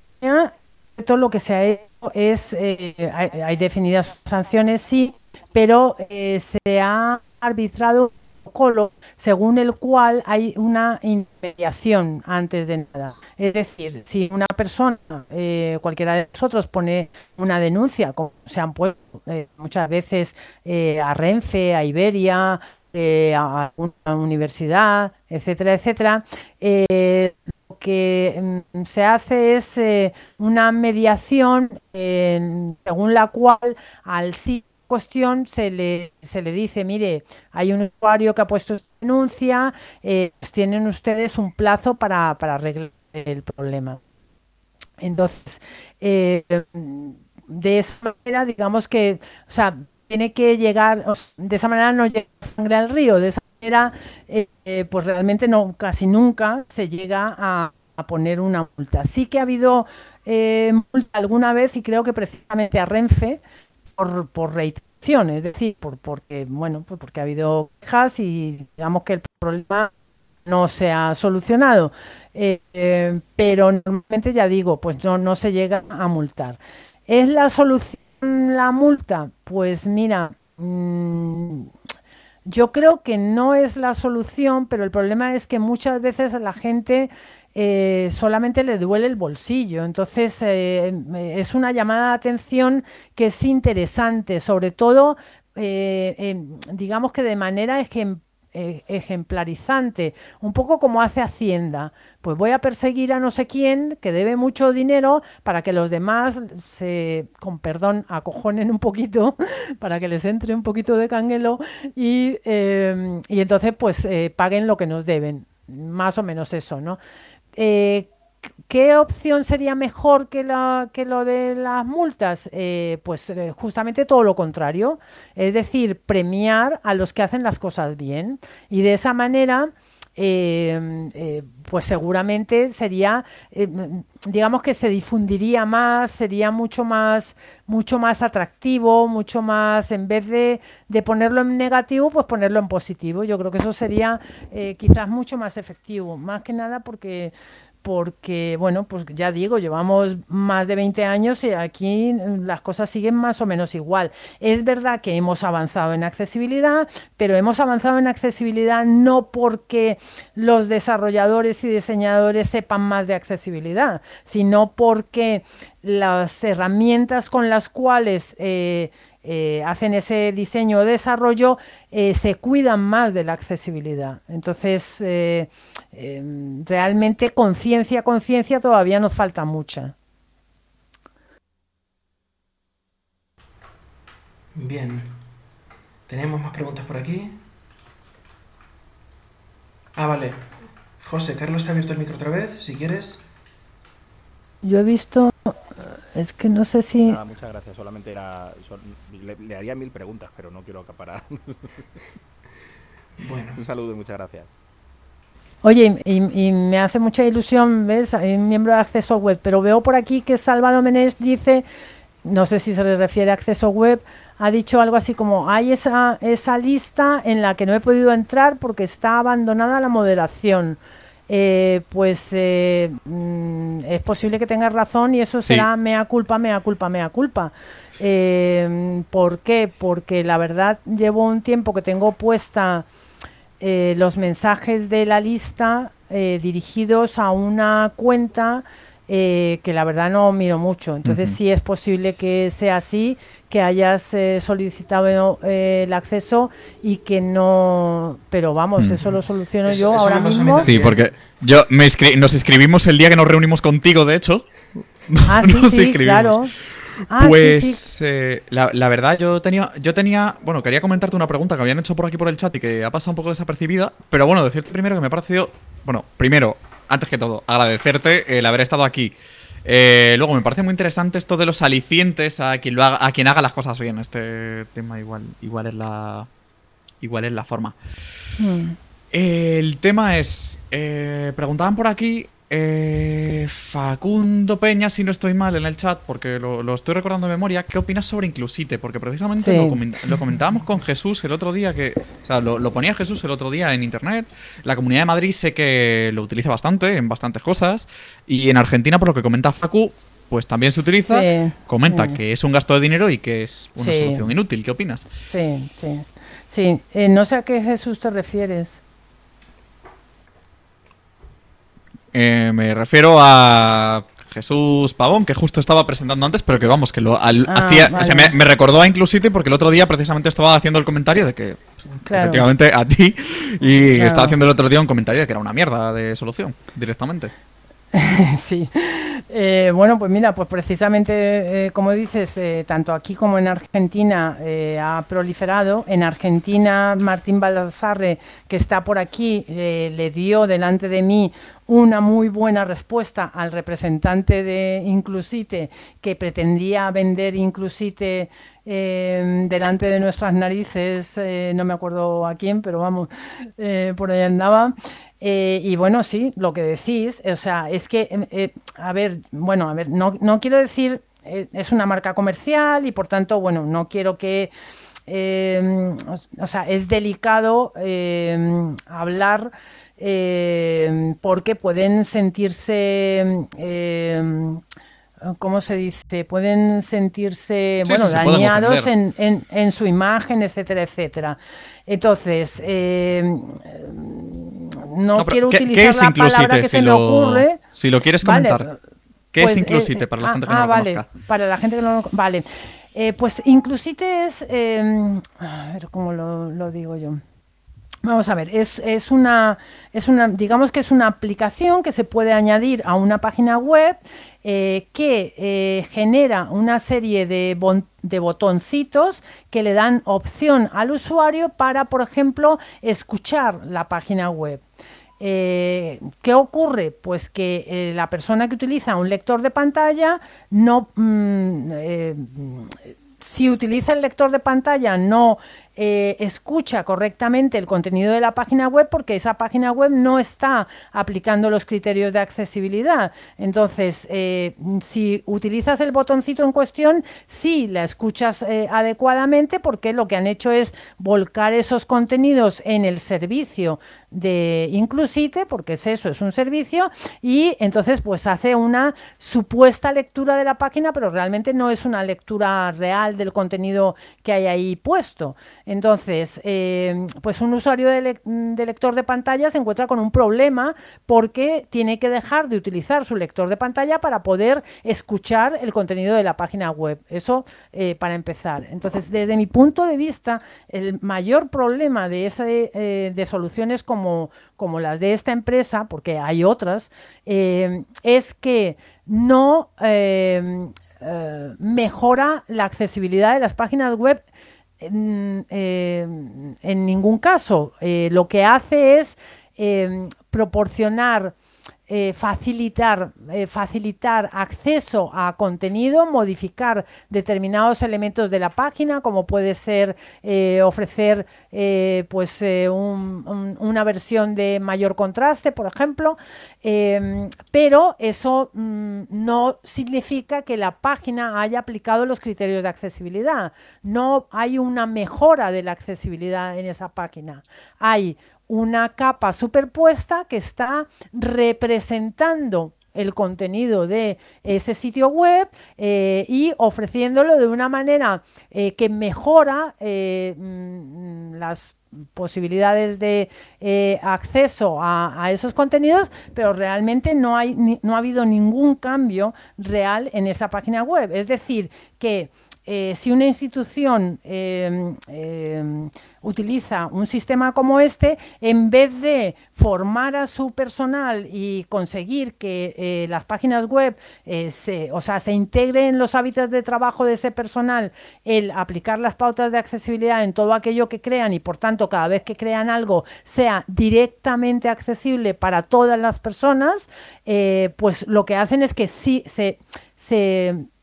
todo lo que se ha hecho es, eh, hay, definidas sanciones, sí, pero eh, se ha arbitrado protocolo según el cual hay una intermediación antes de nada. Es decir, si una persona, eh, cualquiera de nosotros, pone una denuncia, como se han puesto eh, muchas veces eh, a Renfe, a Iberia, a una universidad, etcétera, etcétera, lo que mm, se hace es una mediación según la cual al sí cuestión se le, se le dice, mire, hay un usuario que ha puesto denuncia, eh, pues tienen ustedes un plazo para, arreglar el problema. Entonces, eh, de esa manera, digamos que, o sea, tiene que llegar, de esa manera no llega sangre al río, de esa manera, eh, pues realmente no, casi nunca se llega a, poner una multa. Sí que ha habido multa alguna vez y creo que precisamente a Renfe por, por reiteración, es decir, por, porque, bueno, pues porque ha habido quejas y digamos que el problema no se ha solucionado. Eh, eh, pero normalmente, ya digo, pues no, no se llega a multar. ¿Es la solución la multa? Pues mira, mm, yo creo que no es la solución, pero el problema es que muchas veces la gente eh, solamente le duele el bolsillo. Entonces, eh, es una llamada de atención que es interesante, sobre todo, eh, digamos que de manera e, ejemplarizante, un poco como hace Hacienda. Pues voy a perseguir a no sé quién que debe mucho dinero para que los demás se, con perdón, acojonen un poquito, para que les entre un poquito de canguelo y, y entonces pues paguen lo que nos deben. Más o menos eso, ¿no? Eh, ¿Qué opción sería mejor que, la, que lo de las multas? Eh, pues eh, justamente todo lo contrario, es decir, premiar a los que hacen las cosas bien y de esa manera... Eh, pues seguramente sería, digamos que se difundiría más, sería mucho más, mucho más atractivo, mucho más, en vez de, de ponerlo en negativo, pues ponerlo en positivo. Yo creo que eso sería quizás mucho más efectivo, más que nada porque porque, bueno, pues ya digo, llevamos más de 20 años y aquí las cosas siguen más o menos igual. Es verdad que hemos avanzado en accesibilidad, pero hemos avanzado en accesibilidad no porque los desarrolladores y diseñadores sepan más de accesibilidad, sino porque las herramientas con las cuales eh, eh, hacen ese diseño o desarrollo eh, se cuidan más de la accesibilidad. Entonces, eh, em, realmente conciencia, conciencia todavía nos falta mucha. Bien. ¿Tenemos más preguntas por aquí? Ah, vale. José, Carlos te ha abierto el micro otra vez, si quieres. Yo he visto es que no sé si... Nada, muchas gracias. Solamente era... le, haría mil preguntas, pero no quiero acaparar. bueno. Un saludo y muchas gracias. Oye, y, me hace mucha ilusión, ¿ves? Hay un miembro de Acceso Web, pero veo por aquí que Salvador Menés dice, no sé si se le refiere a Acceso Web, ha dicho algo así como, hay esa, esa lista en la que no he podido entrar porque está abandonada la moderación. Eh, pues eh, mm, es posible que tengas razón y eso será mea culpa, mea culpa, mea culpa. Eh, ¿Por qué? Porque la verdad llevo un tiempo que tengo puesta los mensajes de la lista dirigidos a una cuenta que la verdad no miro mucho. Entonces sí es posible que sea así que hayas eh, solicitado eh, el acceso y que no... Pero vamos, eso lo soluciono yo ahora mismo. Sí, porque yo me nos escribimos el día que nos reunimos contigo, de hecho. Ah, sí, sí, claro. Ah, pues eh, la, la, verdad yo tenía, yo tenía, bueno, quería comentarte una pregunta que habían hecho por aquí por el chat y que ha pasado un poco desapercibida, pero bueno, decirte primero que me ha parecido, bueno, primero, antes que todo, agradecerte el haber estado aquí. Eh, luego, me parece muy interesante esto de los alicientes a quien, lo haga, a quien haga las cosas bien. Este tema igual, igual es la. Igual es la forma. Hmm. el tema es. Eh, preguntaban por aquí eh, Facundo Peña, si no estoy mal en el chat, porque lo, estoy recordando de memoria, ¿qué opinas sobre Inclusite? Porque precisamente lo, comentábamos con Jesús el otro día, que, o sea, lo, ponía Jesús el otro día en internet. La Comunidad de Madrid sé que lo utiliza bastante en bastantes cosas. Y en Argentina, por lo que comenta Facu, pues también se utiliza. Comenta que es un gasto de dinero y que es una solución inútil. ¿Qué opinas? Sí, sí. Sí, eh, no sé a qué Jesús te refieres. Eh, me refiero a Jesús Pavón, que justo estaba presentando antes, pero que vamos, que lo ah, hacía. O sea, me, recordó a Inclusity porque el otro día precisamente estaba haciendo el comentario de que. Efectivamente, a ti. Y estaba haciendo el otro día un comentario de que era una mierda de solución, directamente. sí. Eh, bueno, pues mira, pues precisamente, eh, como dices, eh, tanto aquí como en Argentina ha proliferado. En Argentina, Martín Baldassarre, que está por aquí, le dio delante de mí una muy buena respuesta al representante de Inclusite que pretendía vender Inclusite delante de nuestras narices, no me acuerdo a quién, pero vamos, por ahí andaba. Eh, y bueno, sí, lo que decís, o sea, es que, em, eh, a ver, bueno, a ver, no, no quiero decir, eh, es una marca comercial y por tanto, bueno, no quiero que, em, o, sea, es delicado em, hablar porque pueden sentirse... ¿cómo se dice? Pueden sentirse bueno, dañados en, en, en, su imagen, etcétera, etcétera. Entonces, eh, no, quiero utilizar la palabra que se me ocurre. Si lo quieres comentar. ¿Qué es pues, Inclusite eh, para la gente que no ah, lo vale, Para la gente que no lo Vale. Eh, pues Inclusite es. a ver cómo lo, digo yo. Vamos a ver, es, una, digamos que es una aplicación que se puede añadir a una página web eh, que eh, genera una serie de, de, botoncitos que le dan opción al usuario para, por ejemplo, escuchar la página web. Eh, ¿Qué ocurre? Pues que la persona que utiliza un lector de pantalla no... Mm, si utiliza el lector de pantalla no eh, escucha correctamente el contenido de la página web porque esa página web no está aplicando los criterios de accesibilidad. Entonces, eh, si utilizas el botoncito en cuestión, sí la escuchas eh, adecuadamente porque lo que han hecho es volcar esos contenidos en el servicio de Inclusite, porque es eso, es un servicio, y entonces pues hace una supuesta lectura de la página, pero realmente no es una lectura real del contenido que hay ahí puesto. Entonces, eh, pues un usuario de, lector de pantalla se encuentra con un problema porque tiene que dejar de utilizar su lector de pantalla para poder escuchar el contenido de la página web. Eso eh, para empezar. Entonces, desde mi punto de vista, el mayor problema de, eh, de soluciones como las de esta empresa, porque hay otras, es que no mejora la accesibilidad de las páginas web en, eh, en ningún caso. Eh, lo que hace es eh, proporcionar eh, facilitar, eh, facilitar acceso a contenido, modificar determinados elementos de la página, como puede ser eh, ofrecer pues, una versión de mayor contraste, por ejemplo, em, pero eso mm, no significa que la página haya aplicado los criterios de accesibilidad. No hay una mejora de la accesibilidad en esa página. Hay una capa superpuesta que está representando el contenido de ese sitio web eh, y ofreciéndolo de una manera eh, que mejora eh, mm, las posibilidades de acceso a, esos contenidos, pero realmente no, hay, no ha habido ningún cambio real en esa página web. Es decir, que si una institución utiliza un sistema como este, en vez de formar a su personal y conseguir que eh, las páginas web eh, se, o sea, se integren en los hábitos de trabajo de ese personal, el aplicar las pautas de accesibilidad en todo aquello que crean y por tanto cada vez que crean algo sea directamente accesible para todas las personas, eh, pues lo que hacen es que sí se,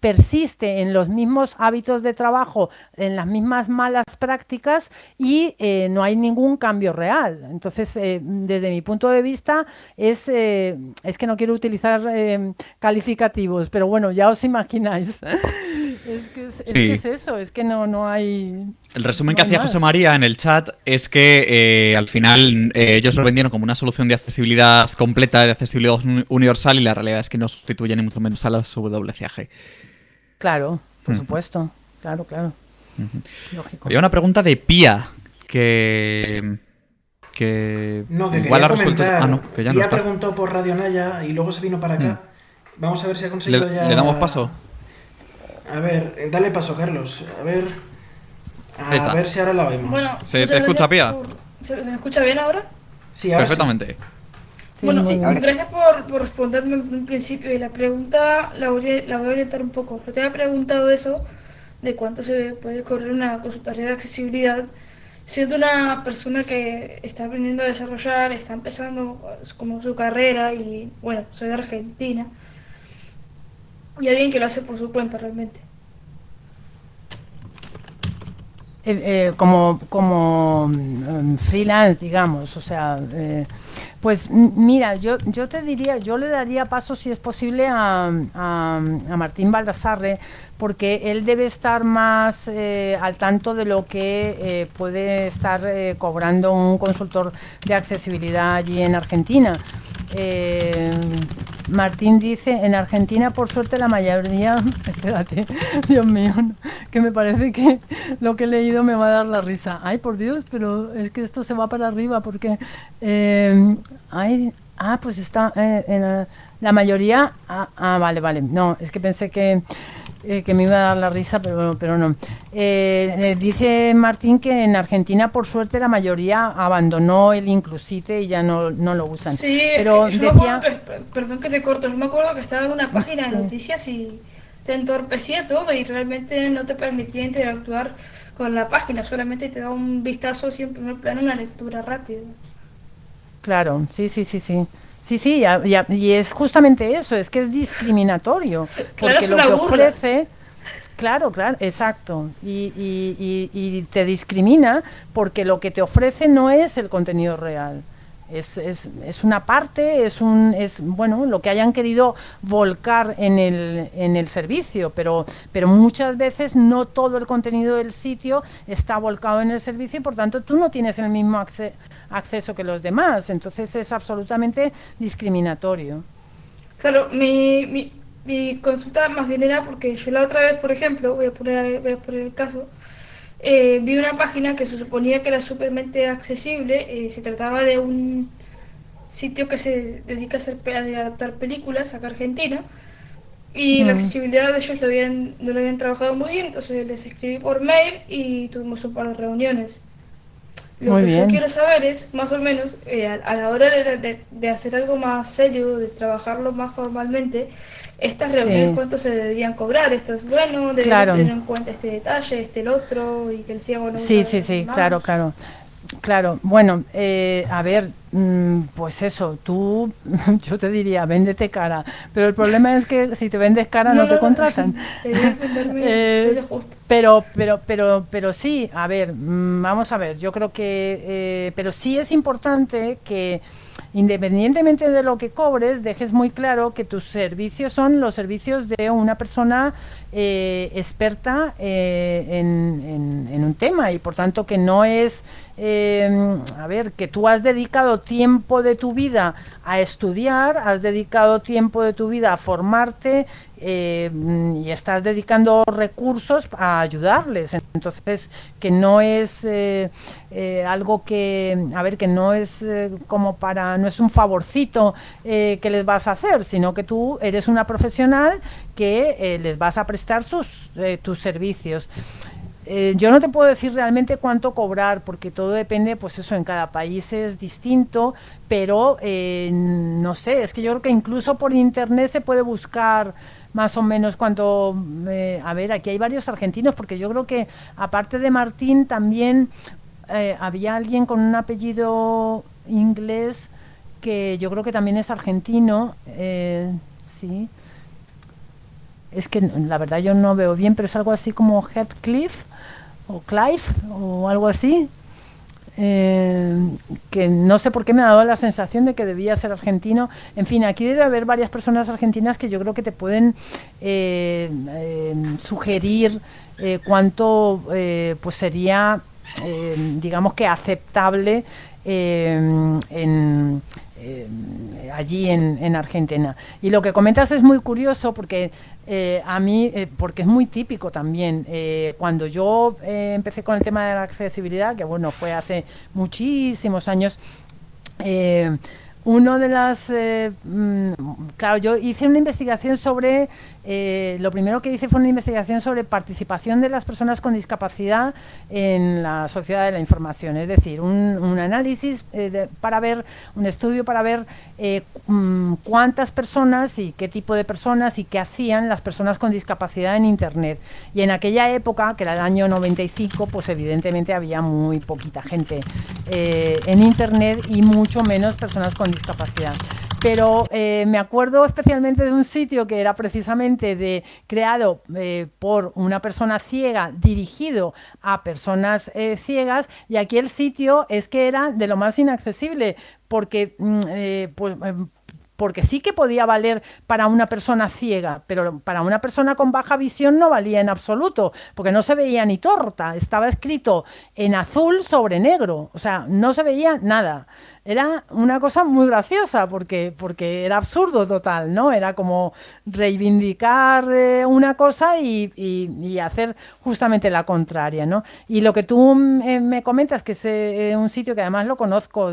persiste en los mismos hábitos de trabajo, en las mismas malas prácticas eh, no hay ningún cambio real. Entonces, eh, desde mi punto de vista, es, eh, es que no quiero utilizar calificativos, pero bueno, ya os imagináis. es, que es, eso, es que no, no hay... El resumen que hacía José María en el chat es que al final ellos lo vendieron como una solución de accesibilidad completa, de accesibilidad universal, y la realidad es que no sustituyen ni mucho menos a las WCAG. Claro, por supuesto. Claro, claro. Lógico. Había una pregunta de Pía que. Que. No, que igual quería comentar. Ah, no, que ya Pía preguntó por Radio Naya y luego se vino para acá. Mm. Vamos a ver si ha conseguido ¿Le, ya. ¿Le damos paso? A ver, dale paso, Carlos. A ver. A ver si ahora la vemos. Bueno, ¿Se te escucha, Pía? ¿Se, me escucha bien ahora? Sí, ahora Perfectamente. bueno, gracias por, por, responderme en principio y la pregunta la voy, la voy a orientar un poco. Yo te había preguntado eso de cuánto se puede cobrar una consultoría de accesibilidad, siendo una persona que está aprendiendo a desarrollar, está empezando como su carrera y bueno, soy de Argentina, y alguien que lo hace por su cuenta realmente. Eh, eh, como como mm, freelance, digamos, o sea, eh, pues mira, yo, yo te diría, yo le daría paso si es posible a, a, Martín Baldassarre, porque él debe estar más eh, al tanto de lo que eh, puede estar eh, cobrando un consultor de accesibilidad allí en Argentina. Martín dice, en Argentina por suerte la mayoría, espérate, Dios mío, que me parece que lo que he leído me va a dar la risa. Ay, por Dios, pero es que esto se va para arriba porque ah, pues está eh, en la, mayoría. Ah, ah, vale, vale. No, es que pensé que. Eh, que me iba a dar la risa, pero, pero no. Eh, eh, dice Martín que en Argentina, por suerte, la mayoría abandonó el inclusite y ya no, no lo usan. Sí, pero es que decía... perdón que te corto, yo me acuerdo que estaba en una página de noticias y te entorpecía todo y realmente no te permitía interactuar con la página, solamente te da un vistazo así en primer plano, una lectura rápida. Claro, sí, sí, sí, sí. Sí, sí, y, es justamente eso, es que es discriminatorio. Porque lo que ofrece. Claro, claro, exacto. Y, y, y, te discrimina porque lo que te ofrece no es el contenido real. Es, es, es, una parte, es un, es bueno, lo que hayan querido volcar en el, en el servicio, pero, pero muchas veces no todo el contenido del sitio está volcado en el servicio y por tanto tú no tienes el mismo acceso acceso que los demás. Entonces es absolutamente discriminatorio. Claro, mi, mi, mi consulta más bien era porque yo la otra vez, por ejemplo, voy a poner, voy a poner el caso, eh, vi una página que se suponía que era supermente accesible, eh, se trataba de un sitio que se dedica a, hacer, a adaptar películas acá Argentina, y la accesibilidad de ellos lo habían, no lo habían trabajado muy bien, entonces les escribí por mail y tuvimos un par de reuniones. Lo que yo quiero saber es, más o menos, eh, a, la hora de, hacer algo más serio, de trabajarlo más formalmente, estas reuniones cuánto se deberían cobrar, esto es bueno, deberían tener en cuenta este detalle, este el otro, y que el ciego no Sí, sí, sí, claro, claro. Claro, bueno, eh, a ver, mm, pues eso, tú, yo te diría, véndete cara, pero el problema es que si te vendes cara no, te contratan. Eh, pero, pero, pero, pero sí, a ver, mm, vamos a ver, yo creo que, eh, pero sí es importante que independientemente de lo que cobres, dejes muy claro que tus servicios son los servicios de una persona eh, experta eh, en, un tema y por tanto que no es, eh, a ver, que tú has dedicado tiempo de tu vida a estudiar, has dedicado tiempo de tu vida a formarte y estás dedicando recursos a ayudarles. Entonces, que no es algo que, a ver, que no es como para, no es un favorcito que les vas a hacer, sino que tú eres una profesional que les vas a prestar sus, tus servicios. yo no te puedo decir realmente cuánto cobrar, porque todo depende, pues eso, en cada país es distinto, pero no sé, es que yo creo que incluso por internet se puede buscar más o menos cuánto... Eh, a ver, aquí hay varios argentinos, porque yo creo que aparte de Martín también eh, había alguien con un apellido inglés que yo creo que también es argentino, eh, sí. Es que la verdad yo no veo bien, pero es algo así como Heathcliff o Clive o algo así. Eh, que no sé por qué me ha dado la sensación de que debía ser argentino. En fin, aquí debe haber varias personas argentinas que yo creo que te pueden eh, eh, sugerir cuánto pues sería, digamos que aceptable en, allí en, en, Argentina. Y lo que comentas es muy curioso porque eh, a mí, eh, porque es muy típico también, eh, cuando yo empecé con el tema de la accesibilidad, que bueno, fue hace muchísimos años, uno de las... Mm, claro, yo hice una investigación sobre eh, lo primero que hice fue una investigación sobre participación de las personas con discapacidad en la sociedad de la información, es decir, un, análisis eh, para ver, un estudio para ver eh, mm, cuántas personas y qué tipo de personas y qué hacían las personas con discapacidad en Internet. Y en aquella época, que era el año 95, pues evidentemente había muy poquita gente en Internet y mucho menos personas con discapacidad pero eh, me acuerdo especialmente de un sitio que era precisamente de, creado eh, por una persona ciega, dirigido a personas eh, ciegas, y aquí el sitio es que era de lo más inaccesible, porque mm, pues, porque sí que podía valer para una persona ciega, pero para una persona con baja visión no valía en absoluto, porque no se veía ni torta, estaba escrito en azul sobre negro, o sea, no se veía nada era una cosa muy graciosa porque, porque era absurdo total, ¿no? Era como reivindicar eh, una cosa y, y, hacer justamente la contraria, ¿no? Y lo que tú eh, me comentas, que es eh, un sitio que además lo conozco,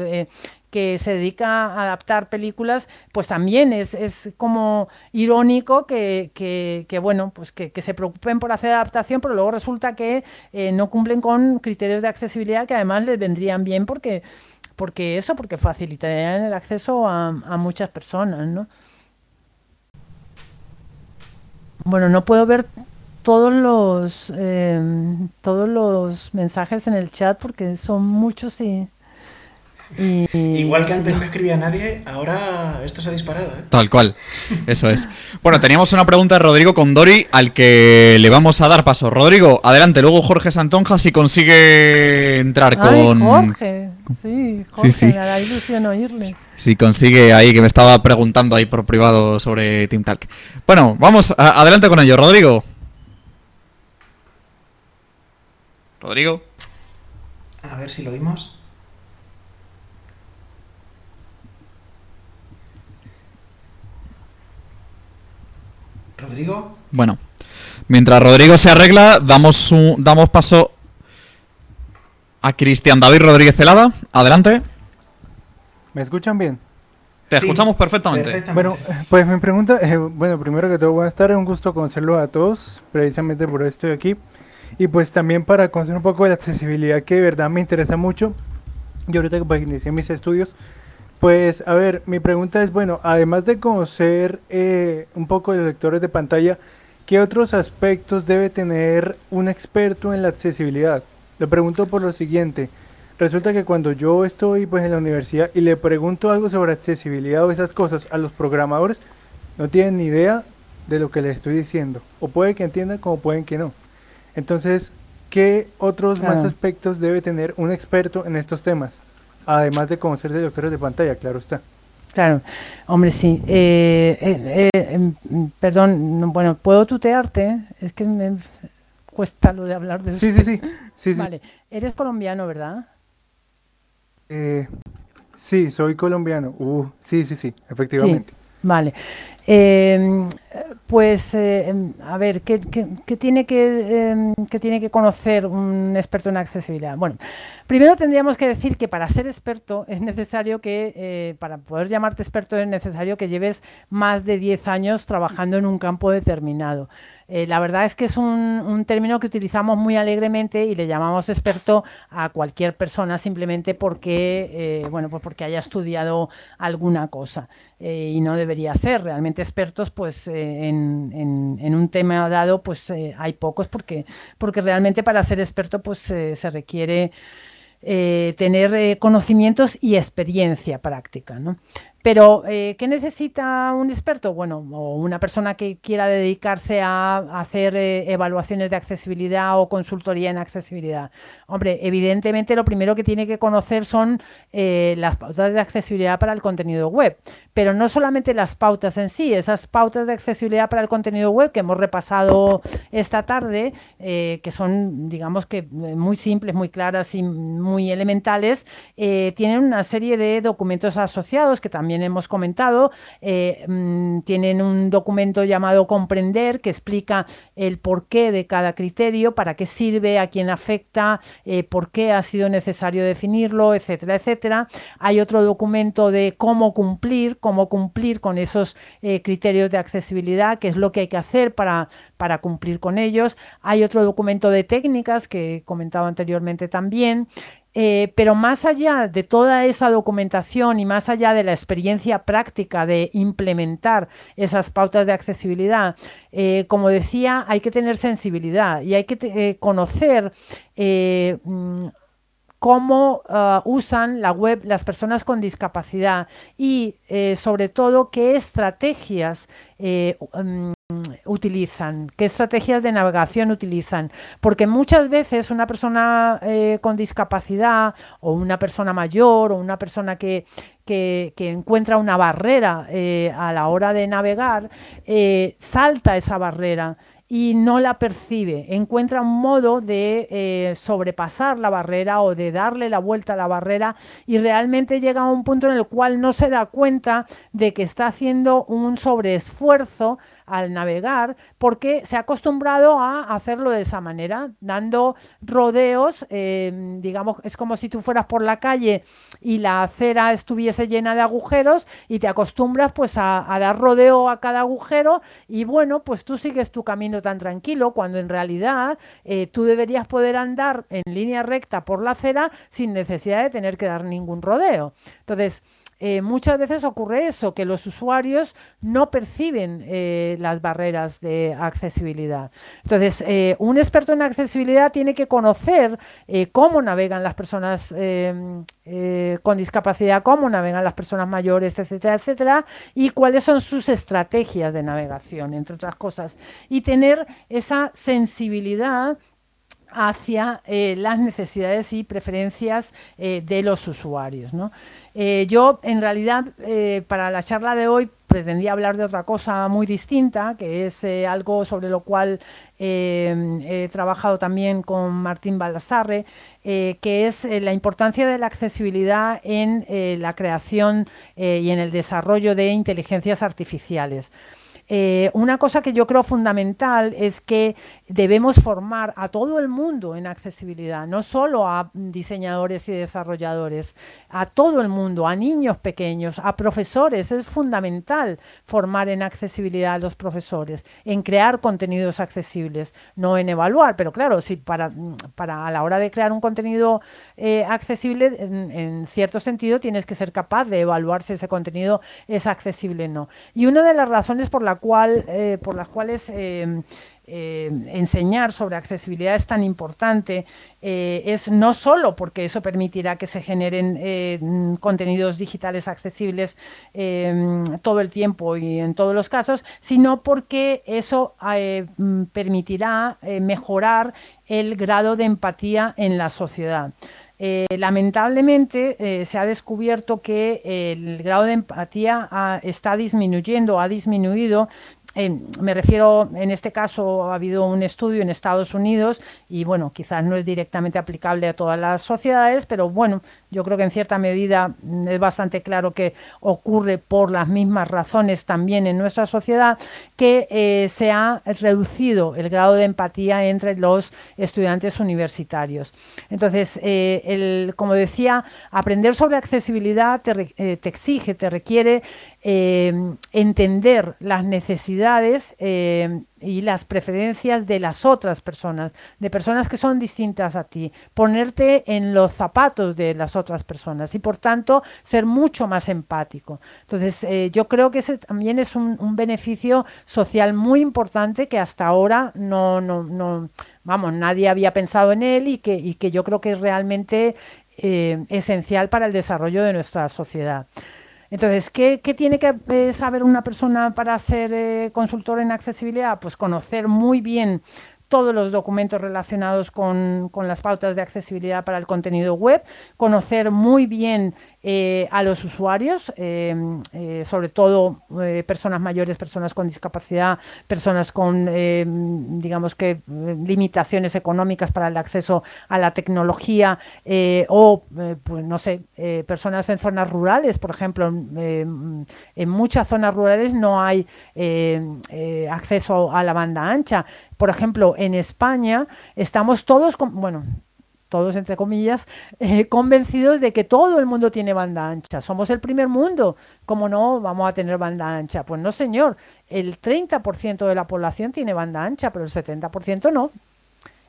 que se dedica a adaptar películas, pues también es, es como irónico que, que, bueno, pues que, se preocupen por hacer adaptación, pero luego resulta que eh, no cumplen con criterios de accesibilidad que además les vendrían bien porque, porque eso, porque facilitarían el acceso a, muchas personas, ¿no? Bueno, no puedo ver todos los eh, todos los mensajes en el chat porque son muchos y, Igual que antes no escribía nadie, ahora esto se ha disparado. ¿eh? Tal cual, eso es. Bueno, teníamos una pregunta de Rodrigo Condori al que le vamos a dar paso. Rodrigo, adelante. Luego Jorge Santonja si consigue entrar con. Jorge, sí, Jorge, sí, me da ilusión oírle. Si consigue ahí, que me estaba preguntando ahí por privado sobre Team Talk. Bueno, vamos, adelante con ello, Rodrigo. Rodrigo. A ver si lo vimos. Rodrigo. Bueno, mientras Rodrigo se arregla, damos, un, damos paso a Cristian David Rodríguez Celada. Adelante. ¿Me escuchan bien? Te escuchamos perfectamente. Bueno, pues mi pregunta, eh, bueno, primero que todo, buenas tardes, un gusto conocerlo a todos, precisamente por eso estoy aquí. Y pues también para conocer un poco de la accesibilidad que de verdad me interesa mucho. Yo ahorita que pues, inicié mis estudios, pues a ver, mi pregunta es, bueno, además de conocer eh, un poco de lectores de pantalla, ¿qué otros aspectos debe tener un experto en la accesibilidad? Le pregunto por lo siguiente. Resulta que cuando yo estoy pues en la universidad y le pregunto algo sobre accesibilidad o esas cosas a los programadores, no tienen ni idea de lo que les estoy diciendo. O puede que entiendan como pueden que no. Entonces, ¿qué otros más aspectos debe tener un experto en estos temas? Además de conocer de doctores de pantalla, claro está. Claro, hombre, sí. Eh, eh, eh em, perdón, bueno, ¿puedo tutearte? Es que me cuesta lo de hablar de Sí, sí, sí. sí, Vale, eres colombiano, ¿verdad? Eh, sí, soy colombiano. Uh, sí, sí, sí, efectivamente. vale. Eh, pues, eh, a ver, ¿qué, tiene que, em, tiene que conocer un experto en accesibilidad? Bueno, primero tendríamos que decir que para ser experto es necesario que, eh, para poder llamarte experto es necesario que lleves más de 10 años trabajando en un campo determinado. Eh, la verdad es que es un, término que utilizamos muy alegremente y le llamamos experto a cualquier persona simplemente porque, bueno, pues porque haya estudiado alguna cosa y no debería ser. Realmente expertos, pues, en en, un tema dado, pues eh, hay pocos porque, porque realmente para ser experto pues eh, se requiere eh, tener conocimientos y experiencia práctica. Pero, eh, ¿qué necesita un experto? Bueno, o una persona que quiera dedicarse a, hacer eh, evaluaciones de accesibilidad o consultoría en accesibilidad. Hombre, evidentemente lo primero que tiene que conocer son eh, las pautas de accesibilidad para el contenido web. Pero no solamente las pautas en sí, esas pautas de accesibilidad para el contenido web que hemos repasado esta tarde, que son, digamos que muy simples, muy claras y muy elementales, tienen una serie de documentos asociados que también hemos comentado, eh, mm, tienen un documento llamado Comprender que explica el porqué de cada criterio, para qué sirve, a quién afecta, eh, por qué ha sido necesario definirlo, etcétera, etcétera. Hay otro documento de cómo cumplir, cómo cumplir con esos eh, criterios de accesibilidad, qué es lo que hay que hacer para, para cumplir con ellos. Hay otro documento de técnicas que he comentado anteriormente también. Eh, pero más allá de toda esa documentación y más allá de la experiencia práctica de implementar esas pautas de accesibilidad, eh, como decía, hay que tener sensibilidad y hay que eh, conocer mm, cómo ah, usan la web las personas con discapacidad y sobre todo qué estrategias mm, utilizan, qué estrategias de navegación utilizan, porque muchas veces una persona eh, con discapacidad o una persona mayor o una persona que, que, encuentra una barrera eh, a la hora de navegar, eh, salta esa barrera y no la percibe. Encuentra un modo de sobrepasar la barrera o de darle la vuelta a la barrera y realmente llega a un punto en el cual no se da cuenta de que está haciendo un sobreesfuerzo al navegar porque se ha acostumbrado a hacerlo de esa manera, dando rodeos, eh, digamos, es como si tú fueras por la calle y la acera estuviese llena de agujeros y te acostumbras pues a, dar rodeo a cada agujero y bueno, pues tú sigues tu camino tan tranquilo cuando en realidad eh, tú deberías poder andar en línea recta por la acera sin necesidad de tener que dar ningún rodeo. Entonces, eh, muchas veces ocurre eso, que los usuarios no perciben eh, las barreras de accesibilidad. Entonces, eh, un experto en accesibilidad tiene que conocer cómo navegan las personas con discapacidad, cómo navegan las personas mayores, etcétera, etcétera, y cuáles son sus estrategias de navegación, entre otras cosas, y tener esa sensibilidad hacia las necesidades y preferencias de los usuarios. ¿no? Eh, yo, en realidad, eh, para la charla de hoy pretendía hablar de otra cosa muy distinta, que es eh, algo sobre lo cual he trabajado también con Martín Baldassarre, que es la importancia de la accesibilidad en la creación y en el desarrollo de inteligencias artificiales. Eh, una cosa que yo creo fundamental es que debemos formar a todo el mundo en accesibilidad, no solo a diseñadores y desarrolladores, a todo el mundo, a niños pequeños, a profesores. Es fundamental formar en accesibilidad a los profesores, en crear contenidos accesibles, no en evaluar, pero claro, si para, para a la hora de crear un contenido eh, accesible, en, cierto sentido, tienes que ser capaz de evaluar si ese contenido es accesible o no. Y una de las razones por la eh, por las cuales eh, eh, enseñar sobre accesibilidad es tan importante es no solo porque eso permitirá que se generen contenidos digitales accesibles todo el tiempo y en todos los casos, sino porque eso permitirá mejorar el grado de empatía en la sociedad. Lamentablemente se ha descubierto que el grado de empatía está disminuyendo, ha disminuido. Me refiero, en este caso ha habido un estudio en Estados Unidos y bueno, quizás no es directamente aplicable a todas las sociedades, pero bueno, yo creo que en cierta medida mm, es bastante claro que ocurre por las mismas razones también en nuestra sociedad que eh, se ha reducido el grado de empatía entre los estudiantes universitarios. Entonces, eh, como decía, aprender sobre accesibilidad te, eh, te exige, te requiere entender las necesidades y las preferencias de las otras personas, de personas que son distintas a ti, ponerte en los zapatos de las otras personas y por tanto ser mucho más empático. Entonces, eh, yo creo que ese también es un, beneficio social muy importante que hasta ahora no, no, no, vamos, nadie había pensado en él y que, y que yo creo que es realmente eh, esencial para el desarrollo de nuestra sociedad. Entonces, ¿qué, tiene que eh, saber una persona para ser eh, consultor en accesibilidad? Pues conocer muy bien todos los documentos relacionados con, las pautas de accesibilidad para el contenido web, conocer muy bien eh, a los usuarios, eh, eh, sobre todo personas mayores, personas con discapacidad, personas con, digamos que, limitaciones económicas para el acceso a la tecnología o, pues no sé, personas en zonas rurales, por ejemplo, en muchas zonas rurales no hay acceso a la banda ancha. Por ejemplo, en España estamos todos, bueno, todos entre comillas, eh, convencidos de que todo el mundo tiene banda ancha. Somos el primer mundo. ¿Cómo no vamos a tener banda ancha? Pues no, señor. El 30% de la población tiene banda ancha, pero el 70% no.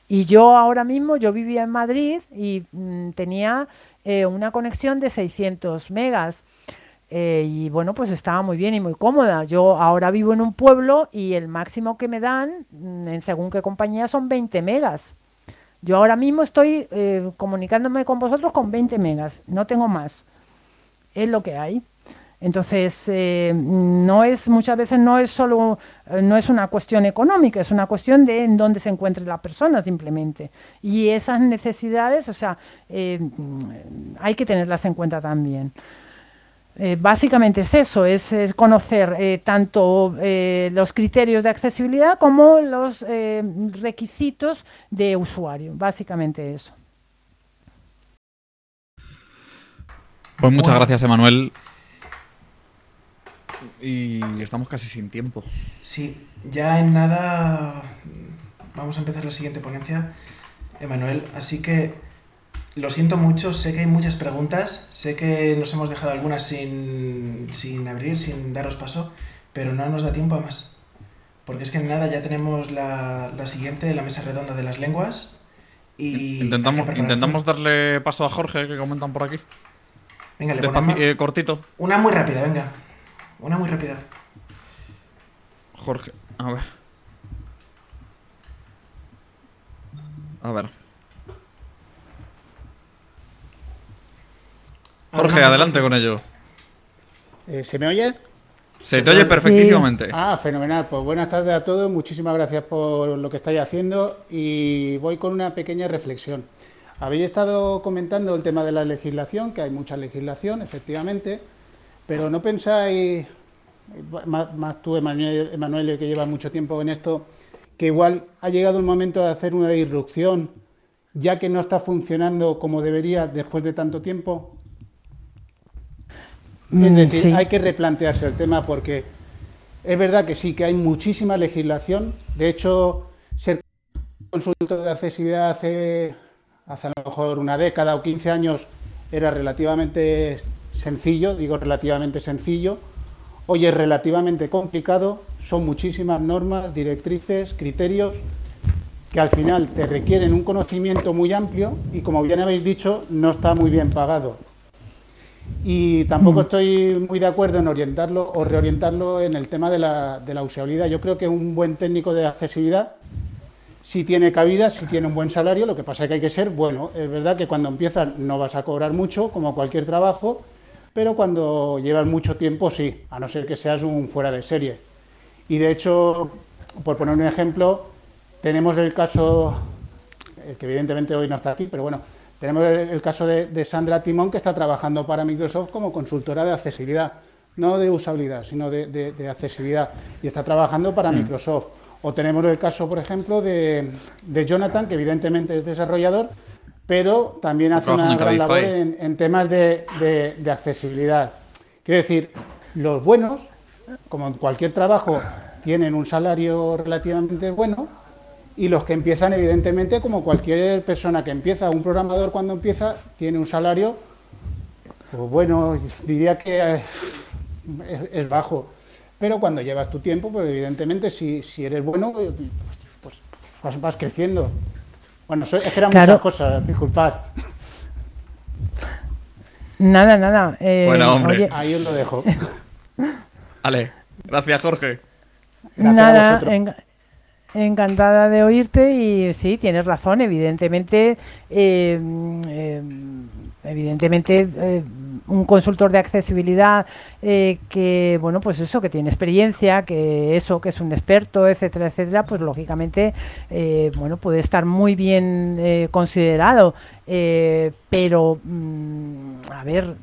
Y yo ahora mismo, yo vivía en Madrid y mm, tenía eh, una conexión de 600 megas. Eh, y bueno, pues estaba muy bien y muy cómoda. Yo ahora vivo en un pueblo y el máximo que me dan, mm, en según qué compañía, son 20 megas. Yo ahora mismo estoy eh, comunicándome con vosotros con 20 megas, no tengo más. Es lo que hay. Entonces, eh, no es, muchas veces no es solo, no es una cuestión económica, es una cuestión de en dónde se encuentre la persona simplemente. Y esas necesidades, o sea, hay que tenerlas en cuenta también. Eh, básicamente es eso, es, conocer eh, tanto eh, los criterios de accesibilidad como los requisitos de usuario, básicamente eso. Pues muchas gracias, Emanuel. Y estamos casi sin tiempo. Sí, ya en nada vamos a empezar la siguiente ponencia, Emanuel. Así que lo siento mucho, sé que hay muchas preguntas, sé que nos hemos dejado algunas sin, sin abrir, sin daros paso, pero no nos da tiempo a más. Porque es que en nada ya tenemos la, la siguiente, la mesa redonda de las lenguas. Y intentamos, intentamos darle paso a Jorge, que comentan por aquí. Venga, le ponemos... Eh, cortito. Una muy rápida, venga. Una muy rápida. Jorge, a ver. A ver. Jorge, adelante con ello. Eh, ¿Se me oye? Se te oye perfectísimamente. Ah, fenomenal. Pues buenas tardes a todos. Muchísimas gracias por lo que estáis haciendo y voy con una pequeña reflexión. Habéis estado comentando el tema de la legislación, que hay mucha legislación, efectivamente, pero no pensáis, más, tú, Emanuel, Emanuel, que lleva mucho tiempo en esto, que igual ha llegado el momento de hacer una disrupción, ya que no está funcionando como debería después de tanto tiempo. Es mm, decir, hay que replantearse el tema porque es verdad que sí, que hay muchísima legislación. De hecho, ser consultor de accesibilidad hace, hace a lo mejor una década o 15 años era relativamente sencillo, digo relativamente sencillo. Hoy es relativamente complicado, son muchísimas normas, directrices, criterios que al final te requieren un conocimiento muy amplio y como bien habéis dicho, no está muy bien pagado. Y tampoco mm. estoy muy de acuerdo en orientarlo o reorientarlo en el tema de la, de la usabilidad. Yo creo que un buen técnico de accesibilidad si tiene cabida, si tiene un buen salario, lo que pasa es que hay que ser bueno. Es verdad que cuando empiezas no vas a cobrar mucho, como cualquier trabajo, pero cuando llevas mucho tiempo sí, a no ser que seas un fuera de serie. Y de hecho, por poner un ejemplo, tenemos el caso, eh, que evidentemente hoy no está aquí, pero bueno, tenemos el, caso de, Sandra Timón, que está trabajando para Microsoft como consultora de accesibilidad, no de usabilidad, sino de, accesibilidad, y está trabajando para mm. Microsoft. O tenemos el caso, por ejemplo, de, Jonathan, que evidentemente es desarrollador, pero también hace una gran labor en, temas de, accesibilidad. Quiero decir, los buenos, como en cualquier trabajo, tienen un salario relativamente bueno, y los que empiezan, evidentemente, como cualquier persona que empieza, un programador cuando empieza, tiene un salario, pues bueno, diría que es, bajo. Pero cuando llevas tu tiempo, pues evidentemente, si, si eres bueno, pues, pues vas, creciendo. Bueno, es que eran muchas cosas, disculpad. Nada, nada. Eh, bueno, hombre. Ahí os lo dejo. vale, gracias, Jorge. Gracias nada, Encantada de oírte y sí, tienes razón, evidentemente, eh, eh, evidentemente eh, un consultor de accesibilidad que, bueno, pues eso, que tiene experiencia, que eso, que es un experto, etcétera, etcétera, pues lógicamente, bueno, puede estar muy bien considerado, pero, mm, a ver,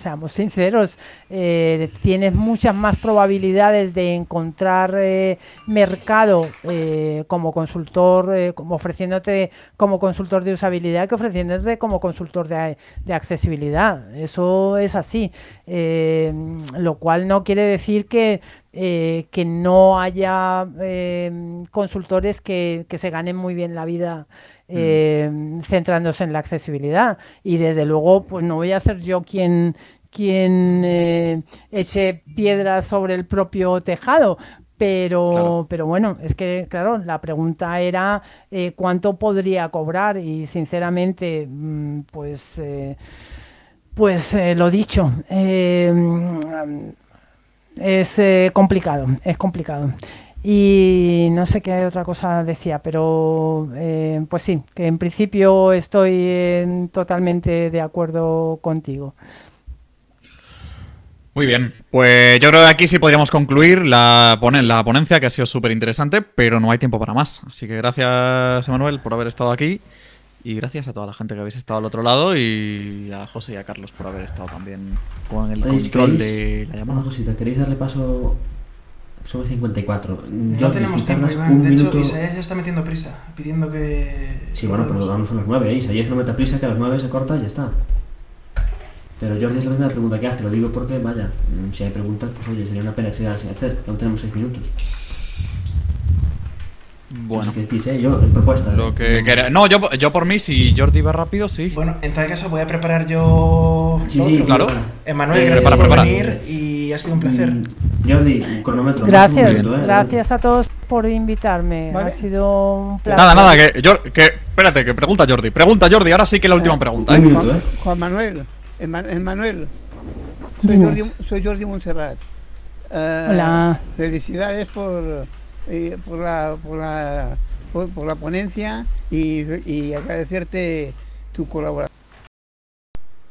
seamos sinceros, eh, tienes muchas más probabilidades de encontrar eh, mercado eh, como consultor, como ofreciéndote como consultor de usabilidad que ofreciéndote como consultor de, accesibilidad. Eso es así. lo cual no quiere decir que que no haya consultores que, que, se ganen muy bien la vida mm. centrándose en la accesibilidad. Y desde luego, pues no voy a ser yo quien, quien eh, eche piedras sobre el propio tejado. Pero, pero bueno, es que, claro, la pregunta era eh, cuánto podría cobrar y sinceramente, mm, pues, eh, pues lo dicho, es complicado, es complicado. Y no sé qué otra cosa decía, pero pues sí, que en principio estoy totalmente de acuerdo contigo. Muy bien, pues yo creo que aquí sí podríamos concluir la, la ponencia que ha sido súper interesante, pero no hay tiempo para más. Así que gracias, Emanuel, por haber estado aquí. Y gracias a toda la gente que habéis estado al otro lado y a José y a Carlos por haber estado también con el control de la llamada. Una cosita, ¿queréis darle paso? Somos 54. No Jordi, tenemos si tiempo, Iván. un De minuto... hecho, Isaías ya está metiendo prisa, pidiendo que... Sí, bueno, pero vamos a las 9, ¿eh? Isaías no meta prisa, que a las 9 se corta y ya está. Pero Jordi es la primera pregunta que hace, lo digo porque, vaya, mm, si hay preguntas, pues oye, sería una pena que se quedaran sin hacer, que aún tenemos 6 minutos. Bueno. ¿Qué decís, eh? Yo, propuesta. Lo que quera- No, yo, yo por mí, si Jordi va rápido, sí. Bueno, en tal caso voy a preparar yo... Sí, lo sí, otro. claro. Emanuel, Eh, gracias prepara, por prepara. venir y ha sido un placer. Mm, Jordi, cronómetro. Gracias, ¿eh? gracias a todos por invitarme. Vale. Ha sido un placer. Nada, nada, que, que. Espérate, que pregunta Jordi. Pregunta Jordi, ahora sí que la última pregunta, Un ¿eh? minuto, Juan, ¿eh? Juan Manuel, Emmanuel, soy. Jordi, soy Jordi Montserrat. Eh, Hola. Felicidades por, eh, por, la, por, la, por, por la ponencia y, y agradecerte tu colaboración.